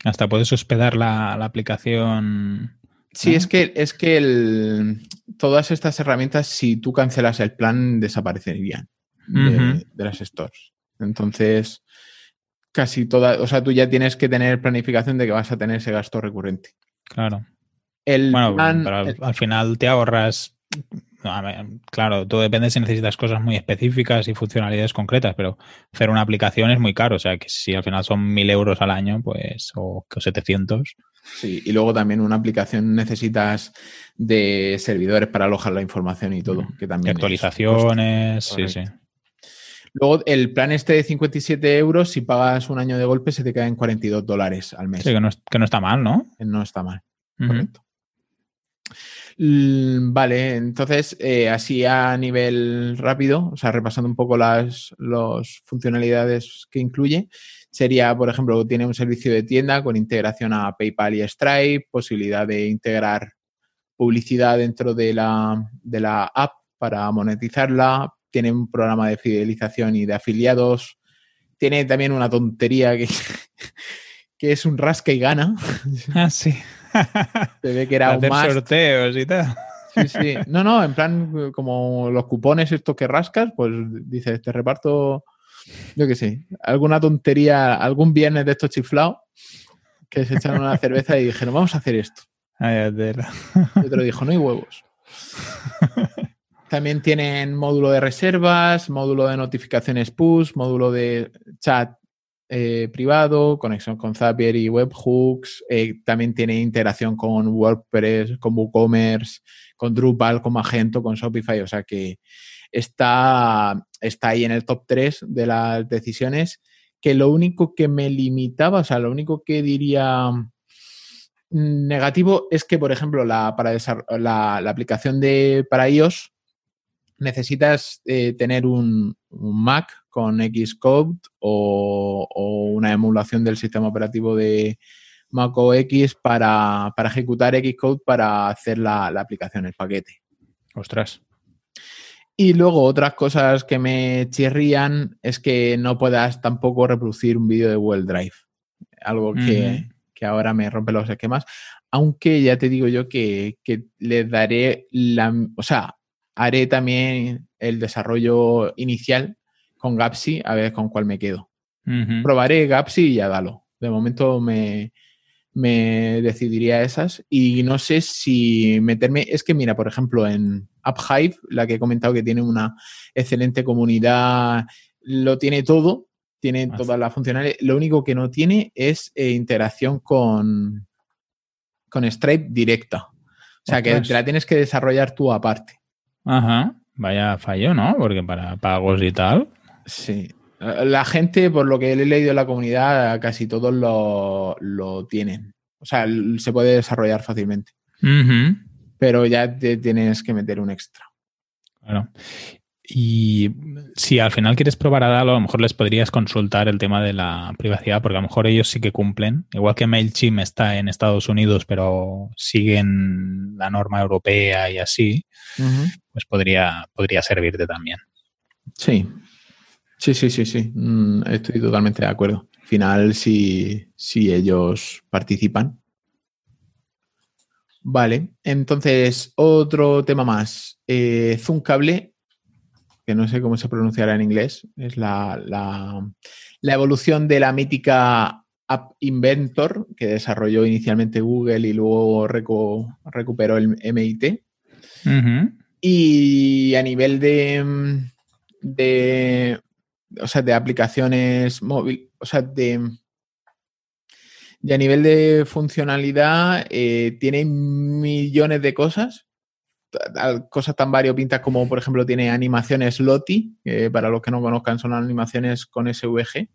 Hasta puedes hospedar la, la aplicación. Sí, es que, es que el- todas estas herramientas, si tú cancelas el plan, desaparecerían de, las stores. Entonces, casi toda, o sea, tú ya tienes que tener planificación de que vas a tener ese gasto recurrente. Claro. El Bueno, plan- pero al, el- al final te ahorras. Ver, claro, todo depende si necesitas cosas muy específicas y funcionalidades concretas, pero hacer una aplicación es muy caro. O sea, que si al final son mil euros al año, pues, o, o 700. Sí, y luego también una aplicación necesitas de servidores para alojar la información y todo, que Y también es actualizaciones, sí, sí. Luego, el plan este de 57 euros, si pagas un año de golpe, se te queda en 42 dólares al mes. Sí, que no, es- que no está mal, ¿no? No está mal, correcto. L- Vale, entonces, eh, así a nivel rápido, o sea, repasando un poco las los funcionalidades que incluye, sería, por ejemplo, tiene un servicio de tienda con integración a PayPal y Stripe, posibilidad de integrar publicidad dentro de la, de la app para monetizarla, tiene un programa de fidelización y de afiliados, tiene también una tontería que, que es un rasca y gana, Ah, sí. Se ve que era un sorteos y tal. Sí, sí. No, no, en plan, como los cupones estos que rascas, pues dices, te reparto, yo qué sé, alguna tontería, algún viernes de estos chiflados que se echaron una cerveza y dijeron, vamos a hacer esto. Ay, tela. Y otro dijo, no hay huevos. También tienen módulo de reservas, módulo de notificaciones push, módulo de chat eh, privado, conexión con Zapier y webhooks. eh, también tiene integración con WordPress, con WooCommerce, con Drupal, con Magento, con Shopify. O sea que está, está ahí en el top 3 de las decisiones. Que lo único que me limitaba, o sea, lo único que diría mm, negativo es que, por ejemplo, la, para la, la aplicación de para iOS necesitas eh, tener un Mac con Xcode o, o una emulación del sistema operativo de Mac OS para, para ejecutar Xcode para hacer la, la aplicación, el paquete. Ostras. Y luego otras cosas que me chirrían es que no puedas tampoco reproducir un vídeo de Google Drive. Algo que, que ahora me rompe los esquemas. Aunque ya te digo yo que, que le daré la... O sea, haré también el desarrollo inicial con Gapsi a ver con cuál me quedo. Probaré Gapsi y Adalo. De momento me, me decidiría esas. Y no sé si meterme. Es que, mira, por ejemplo, en UpHive, la que he comentado que tiene una excelente comunidad, lo tiene todo, tiene Ah, todas las funcionalidades. Lo único que no tiene es eh, interacción con, con Stripe directa. O sea, que te la tienes que desarrollar tú aparte. Ajá. Vaya fallo, ¿no? Porque para pagos y tal. Sí. La gente, por lo que he leído en la comunidad, casi todos lo, lo tienen. O sea, se puede desarrollar fácilmente. Pero ya te tienes que meter un extra. Claro. Y si al final quieres probar a a lo mejor les podrías consultar el tema de la privacidad, porque a lo mejor ellos sí que cumplen. Igual que MailChimp está en Estados Unidos, pero siguen la norma europea y así, pues podría, podría servirte también. Sí. Sí, sí, sí, sí. Mm, Estoy totalmente de acuerdo. Al final, si, si ellos participan. Vale. Entonces, otro tema más. Eh, Zoom Cable, que no sé cómo se pronunciará en inglés, es la, la, la evolución de la mítica App Inventor que desarrolló inicialmente Google y luego recu- recuperó el MIT. Y a nivel de, de, o sea, de aplicaciones móvil, o sea, de, a nivel de funcionalidad eh, tiene millones de cosas, cosas tan variopintas como, por ejemplo, tiene animaciones Lottie, que para los que no conozcan son animaciones con SVG.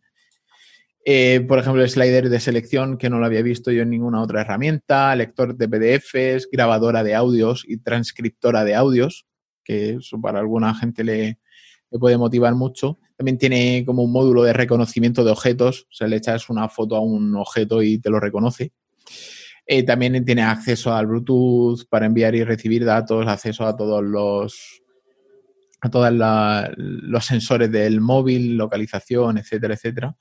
Eh, por ejemplo, el slider de selección que no lo había visto yo en ninguna otra herramienta, lector de PDFs, grabadora de audios y transcriptora de audios, que eso para alguna gente le, puede motivar mucho. También tiene como un módulo de reconocimiento de objetos, o sea, le echas una foto a un objeto y te lo reconoce. Eh, también tiene acceso al Bluetooth para enviar y recibir datos, acceso a todos los a todos los sensores del móvil, localización, etcétera, etcétera.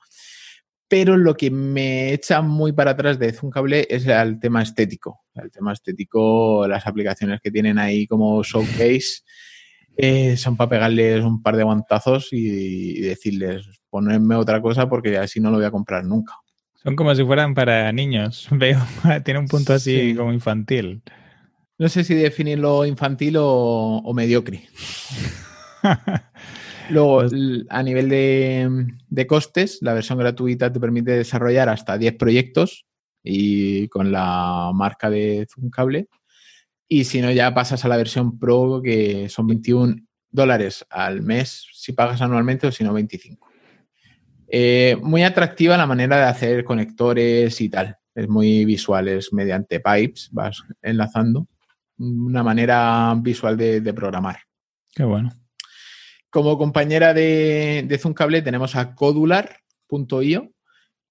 Pero lo que me echa muy para atrás de Cable es el tema estético. El tema estético, las aplicaciones que tienen ahí como showcase, eh, son para pegarles un par de guantazos y, decirles, ponerme otra cosa porque así no lo voy a comprar nunca. Son como si fueran para niños. Veo, tiene un punto así como infantil. No sé si definirlo infantil o, o mediocre. Luego, pues a nivel de, costes, la versión gratuita te permite desarrollar hasta 10 proyectos y con la marca de Zoom Cable. Y si no, ya pasas a la versión Pro, que son 21 dólares al mes si pagas anualmente o si no, 25. Eh, muy atractiva la manera de hacer conectores y tal. Es muy visual, es mediante pipes, vas enlazando. Una manera visual de, de programar. Qué bueno. Como compañera de, de Zoom Cable tenemos a Codular.io,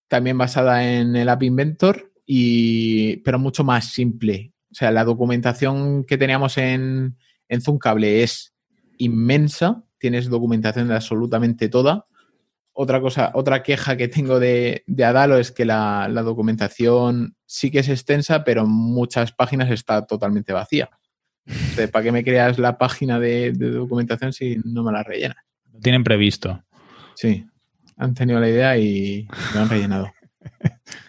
también basada en el App Inventor, y, pero mucho más simple. O sea, la documentación que teníamos en, en Zoom Cable es inmensa, tienes documentación de absolutamente toda. Otra cosa, otra queja que tengo de, Adalo es que la, la, documentación sí que es extensa, pero en muchas páginas está totalmente vacía. ¿Para qué me creas la página de, documentación si no me la rellenas? Lo tienen previsto. Sí, han tenido la idea y lo han rellenado.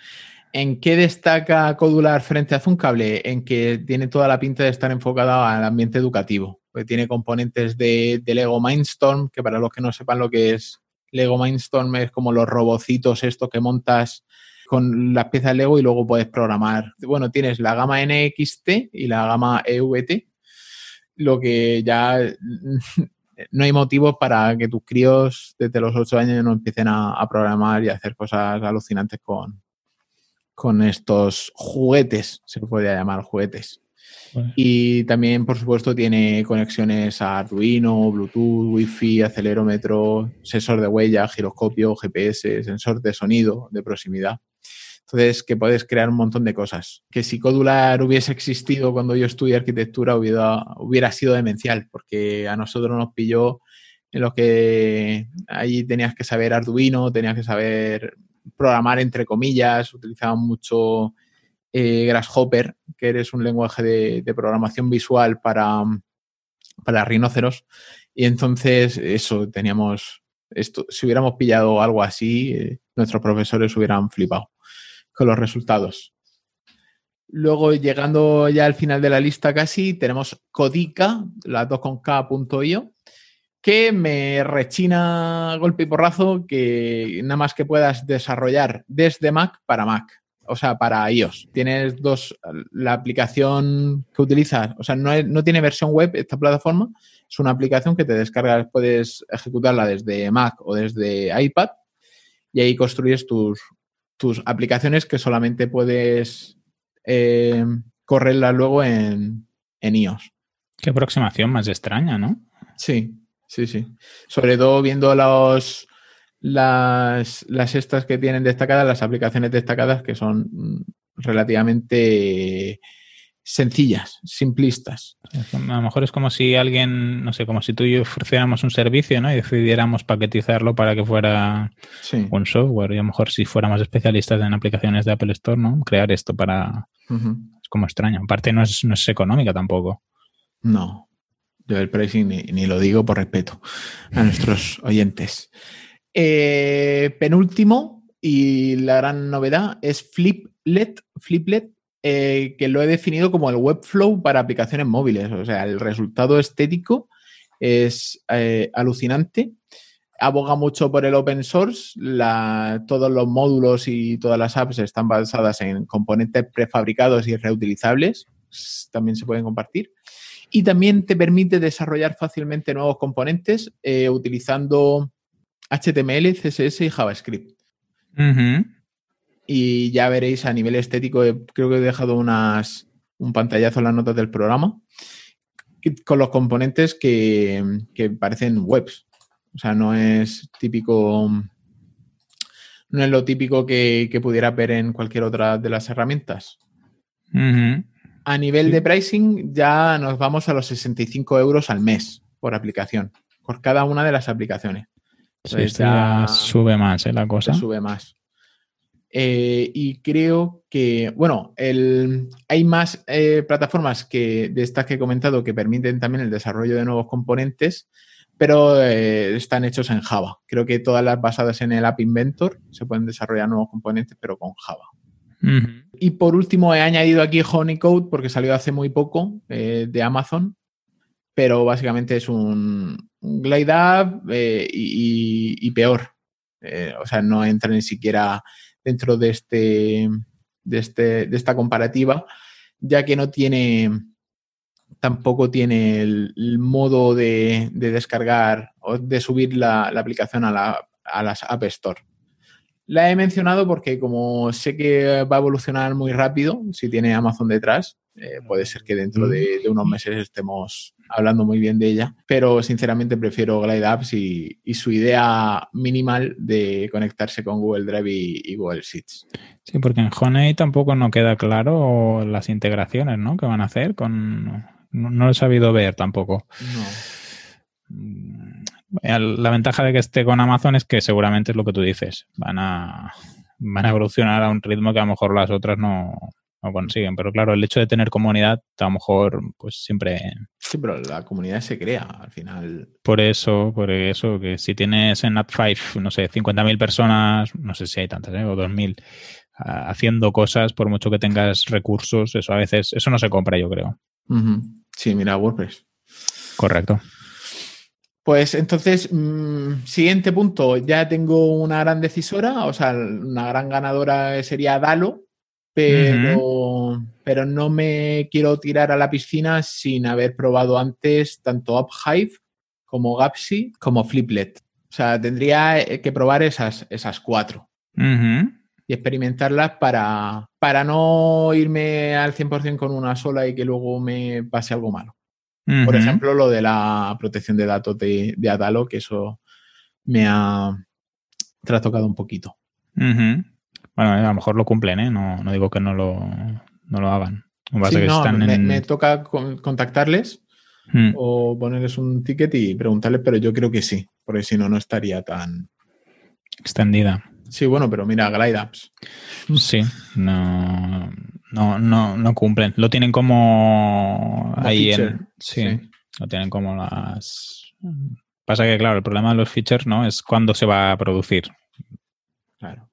¿En qué destaca Codular frente a Cable? En que tiene toda la pinta de estar enfocada al ambiente educativo. tiene componentes de, Lego Mindstorm, que para los que no sepan lo que es Lego Mindstorm es como los robocitos estos que montas con las piezas Lego y luego puedes programar. Bueno, tienes la gama NXT y la gama EVT, lo que ya no hay motivos para que tus críos desde los 8 años no empiecen a, programar y a hacer cosas alucinantes con, con estos juguetes, se podría llamar juguetes. Y también, por supuesto, tiene conexiones a Arduino, Bluetooth, Wi-Fi, acelerómetro, sensor de huella, giroscopio, GPS, sensor de sonido de proximidad. Entonces, que puedes crear un montón de cosas. Que si Codular hubiese existido cuando yo estudié arquitectura, hubiera, hubiera sido demencial, porque a nosotros nos pilló en lo que ahí tenías que saber Arduino, tenías que saber programar entre comillas, utilizaban mucho eh, Grasshopper, que eres un lenguaje de, programación visual para, para rinoceros. Y entonces, eso, teníamos, esto, si hubiéramos pillado algo así, eh, nuestros profesores hubieran flipado con los resultados. Luego, llegando ya al final de la lista casi, tenemos Codica, la 2 con K.io, que me rechina golpe y porrazo que nada más que puedas desarrollar desde Mac para Mac, o sea, para iOS. Tienes dos, la aplicación que utilizas, o sea, no, no tiene versión web esta plataforma, es una aplicación que te descargas, puedes ejecutarla desde Mac o desde iPad y ahí construyes tus, tus aplicaciones que solamente puedes eh, correrlas luego en, en iOS. Qué aproximación más extraña, ¿no? Sí, sí, sí. Sobre todo viendo los, las, las estas que tienen destacadas, las aplicaciones destacadas que son mm, relativamente sencillas, simplistas. A lo mejor es como si alguien, no sé, como si tú y yo ofreciéramos un servicio, ¿no? Y decidiéramos paquetizarlo para que fuera un software. Y a lo mejor si fuéramos especialistas en aplicaciones de Apple Store, ¿no? Crear esto para... Es como extraño. Aparte no es, no es económica tampoco. No. Yo el pricing ni, lo digo por respeto a nuestros oyentes. Eh, penúltimo y la gran novedad es Fliplet. Fliplet eh, que lo he definido como el Webflow para aplicaciones móviles. O sea, el resultado estético es eh, alucinante. aboga mucho por el open source. todos los módulos y todas las apps están basadas en componentes prefabricados y reutilizables. También se pueden compartir. Y también te permite desarrollar fácilmente nuevos componentes eh, utilizando HTML, CSS y JavaScript. Y ya veréis a nivel estético, eh, creo que he dejado unas, un pantallazo en las notas del programa con los componentes que, parecen webs. O sea, no es típico, no es lo típico que, pudiera ver en cualquier otra de las herramientas. A nivel de pricing, ya nos vamos a los 65 euros al mes por aplicación, por cada una de las aplicaciones. ya sube más ¿eh? la cosa. Sube más. Eh, y creo que, bueno, el, hay más eh, plataformas que, de estas que he comentado que permiten también el desarrollo de nuevos componentes, pero eh, están hechos en Java. Creo que todas las basadas en el App Inventor se pueden desarrollar nuevos componentes, pero con Java. Y por último, he añadido aquí Honeycode porque salió hace muy poco de Amazon, pero básicamente es un, Glide App y, peor. o sea, no entra ni siquiera dentro de, este, de, este, de esta comparativa, ya que no tiene, tampoco tiene el, modo de, descargar o de subir la, aplicación a, la, a las App Store. La he mencionado porque como sé que va a evolucionar muy rápido, si tiene Amazon detrás, eh, puede ser que dentro de, unos meses estemos hablando muy bien de ella, pero sinceramente prefiero Glide Apps y, su idea minimal de conectarse con Google Drive y, Google Sheets. Sí, porque en Honey tampoco no queda claro las integraciones ¿no? que van a hacer con... No, lo he sabido ver tampoco. Mm, la ventaja de que esté con Amazon es que seguramente es lo que tú dices. Van a, van a evolucionar a un ritmo que a lo mejor las otras no, no consiguen. Pero claro, el hecho de tener comunidad, a lo mejor, pues siempre. Sí, pero la comunidad se crea al final. Por eso, por eso, que si tienes en App5, no sé, 50.000 personas, no sé si hay tantas, ¿eh? o 2.000, haciendo cosas, por mucho que tengas recursos, eso a veces, eso no se compra, yo creo. Sí, mira, WordPress. Correcto. Pues entonces, mm, siguiente punto, ya tengo una gran decisora, o sea, una gran ganadora sería Dalo, pero, pero no me quiero tirar a la piscina sin haber probado antes tanto UpHive como Gapsi como Fliplet. O sea, tendría que probar esas, esas cuatro y experimentarlas para, para no irme al 100% con una sola y que luego me pase algo malo. Por ejemplo, lo de la protección de datos de, de Adalo, que eso me ha trastocado un poquito. Bueno, a lo mejor lo cumplen, ¿eh? No, digo que no lo, lo hagan. me, toca contactarles hmm. o ponerles un ticket y preguntarles, pero yo creo que sí, porque si no, no estaría tan... Extendida. Sí, bueno, pero mira, Glide Apps. Sí, no, no, no, no cumplen. Lo tienen como, ahí en... Sí, lo tienen como las... Pasa que, claro, el problema de los features, ¿no? Es cuándo se va a producir. Claro.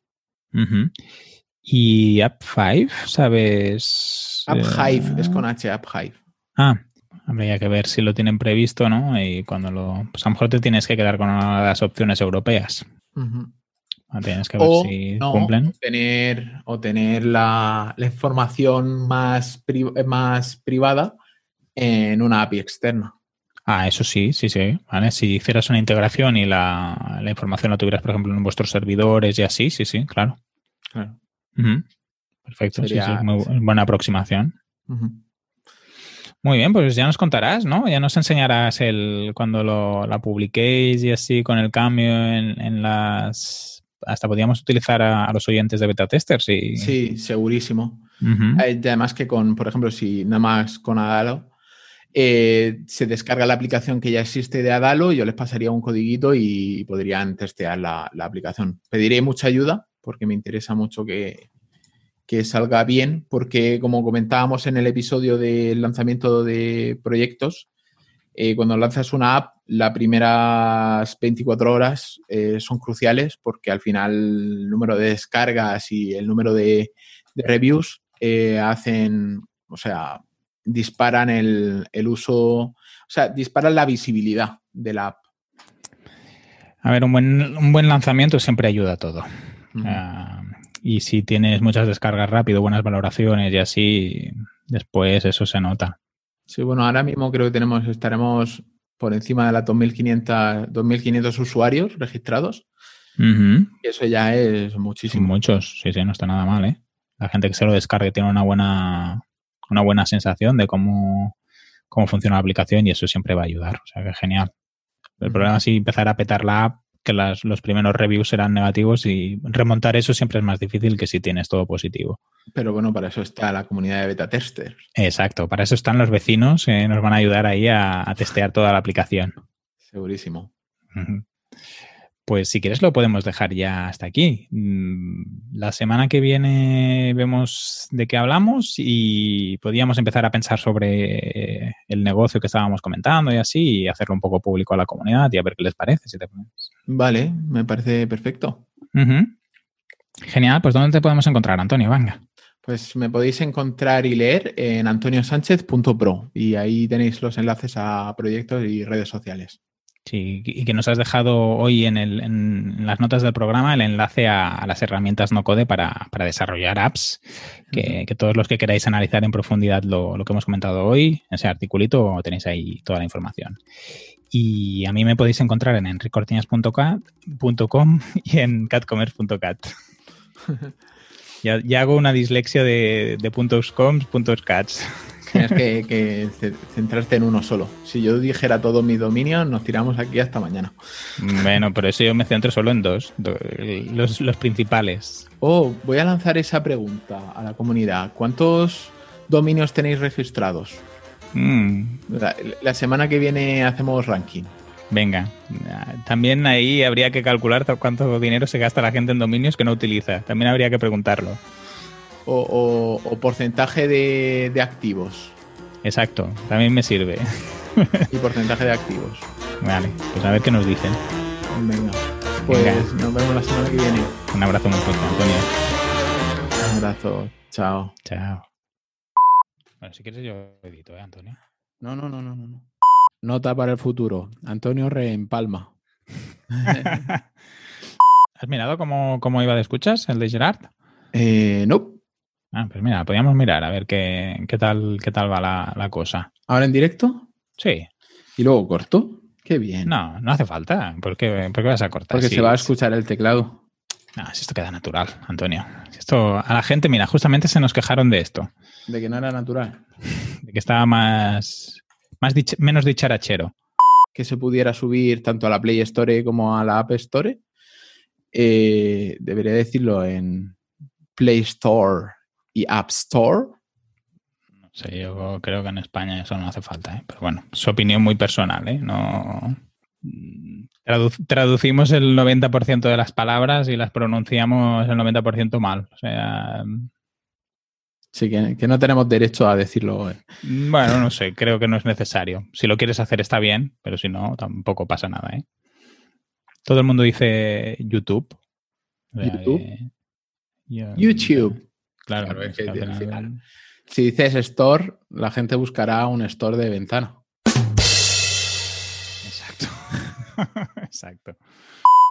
¿Y App5, sabes? AppHive, es con H, AppHive. Ah, habría que ver si lo tienen previsto, ¿no? Y cuando lo. Pues a lo mejor te tienes que quedar con una de las opciones europeas. Tienes que ver si cumplen. Tener, o tener la, información más, más privada en una API externa. Ah, eso sí, sí, sí. Si hicieras una integración y la, información la tuvieras, por ejemplo, en vuestros servidores y así, sí, sí, claro. Claro. Perfecto, sí, sí, muy buena aproximación. Muy bien, pues ya nos contarás, ¿no? Ya nos enseñarás el cuando lo, la publiquéis y así con el cambio en, las... Hasta podríamos utilizar a, los oyentes de beta testers. Y... Sí, segurísimo. Además que con, por ejemplo, si nada más con Adalo, eh, se descarga la aplicación que ya existe de Adalo, yo les pasaría un codiguito y podrían testear la, la aplicación. Pediré mucha ayuda porque me interesa mucho que, salga bien, porque como comentábamos en el episodio del lanzamiento de proyectos, eh, cuando lanzas una app, las primeras 24 horas eh, son cruciales porque al final el número de descargas y el número de, reviews eh, hacen, o sea, disparan el, el, uso, o sea, disparan la visibilidad de la app. A ver, un buen, un buen lanzamiento siempre ayuda a todo. Uh, y si tienes muchas descargas rápido, buenas valoraciones y así, después eso se nota. Sí, bueno, ahora mismo creo que tenemos, estaremos por encima de las 2.500, 2.500 usuarios registrados. Uh -huh. Y eso ya es muchísimo. Muchos, sí, sí, no está nada mal, ¿eh? La gente que se lo descargue tiene una buena, una buena sensación de cómo, cómo funciona la aplicación y eso siempre va a ayudar. O sea, que genial. El uh -huh. problema es empezar a petar la app, que las, los primeros reviews serán negativos y remontar eso siempre es más difícil que si tienes todo positivo. Pero bueno, para eso está la comunidad de beta testers. Exacto, para eso están los vecinos que nos van a ayudar ahí a, a testear toda la aplicación. Segurísimo. Pues si quieres lo podemos dejar ya hasta aquí. La semana que viene vemos de qué hablamos y podríamos empezar a pensar sobre el negocio que estábamos comentando y así y hacerlo un poco público a la comunidad y a ver qué les parece. Si te vale, me parece perfecto. Uh -huh. Genial, pues ¿dónde te podemos encontrar, Antonio? Venga. Pues me podéis encontrar y leer en antoniosánchez.pro y ahí tenéis los enlaces a proyectos y redes sociales. Sí, y que nos has dejado hoy en, el, en las notas del programa el enlace a, a las herramientas no code para, para desarrollar apps, que, todos los que queráis analizar en profundidad lo, lo, que hemos comentado hoy, ese articulito, tenéis ahí toda la información. Y a mí me podéis encontrar en enricortiñas.com y en catcommerce.cat. ya, ya, hago una dislexia de, de puntos coms, puntos cats. Tienes que, que, centrarte en uno solo. Si yo dijera todos mis dominios, nos tiramos aquí hasta mañana. Bueno, por eso yo me centro solo en dos, los, los principales. Oh, voy a lanzar esa pregunta a la comunidad. ¿Cuántos dominios tenéis registrados? Mm. La, la, semana que viene hacemos ranking. Venga, también ahí habría que calcular cuánto dinero se gasta la gente en dominios que no utiliza. También habría que preguntarlo. O, o, o porcentaje de, de, activos. Exacto, también me sirve. y porcentaje de activos. Vale, pues a ver qué nos dicen. Venga, pues Venga. nos vemos la semana que viene. Un abrazo muy fuerte, Antonio. Un abrazo, chao. Chao. Bueno, si quieres yo edito, ¿eh, Antonio? No, no, no, no, no. Nota para el futuro. Antonio Re en Palma. ¿Has mirado cómo, cómo iba de escuchas el de Gerard? Eh, no. Ah, pues mira, podríamos mirar a ver qué, qué, tal, qué tal va la, la, cosa. ¿Ahora en directo? Sí. ¿Y luego corto? Qué bien. No, no hace falta. ¿Por qué, ¿por qué vas a cortar? Porque sí. se va a escuchar el teclado. No, si esto queda natural, Antonio. Esto a la gente, mira, justamente se nos quejaron de esto. De que no era natural. De que estaba más, más dich menos dicharachero. Que se pudiera subir tanto a la Play Store como a la App Store. Eh, debería decirlo en Play Store y App Store. No sé, yo creo que en España eso no hace falta, ¿eh? pero bueno, es opinión muy personal, ¿eh? No Tradu traducimos el 90% de las palabras y las pronunciamos el 90% mal. O sea. Sí, que, que, no tenemos derecho a decirlo. Eh. Bueno, no sé, creo que no es necesario. Si lo quieres hacer está bien, pero si no, tampoco pasa nada, ¿eh? Todo el mundo dice YouTube. YouTube. Eh, YouTube. Claro, claro es que, que al final... Si dices store, la gente buscará un store de ventana. Exacto. Exacto.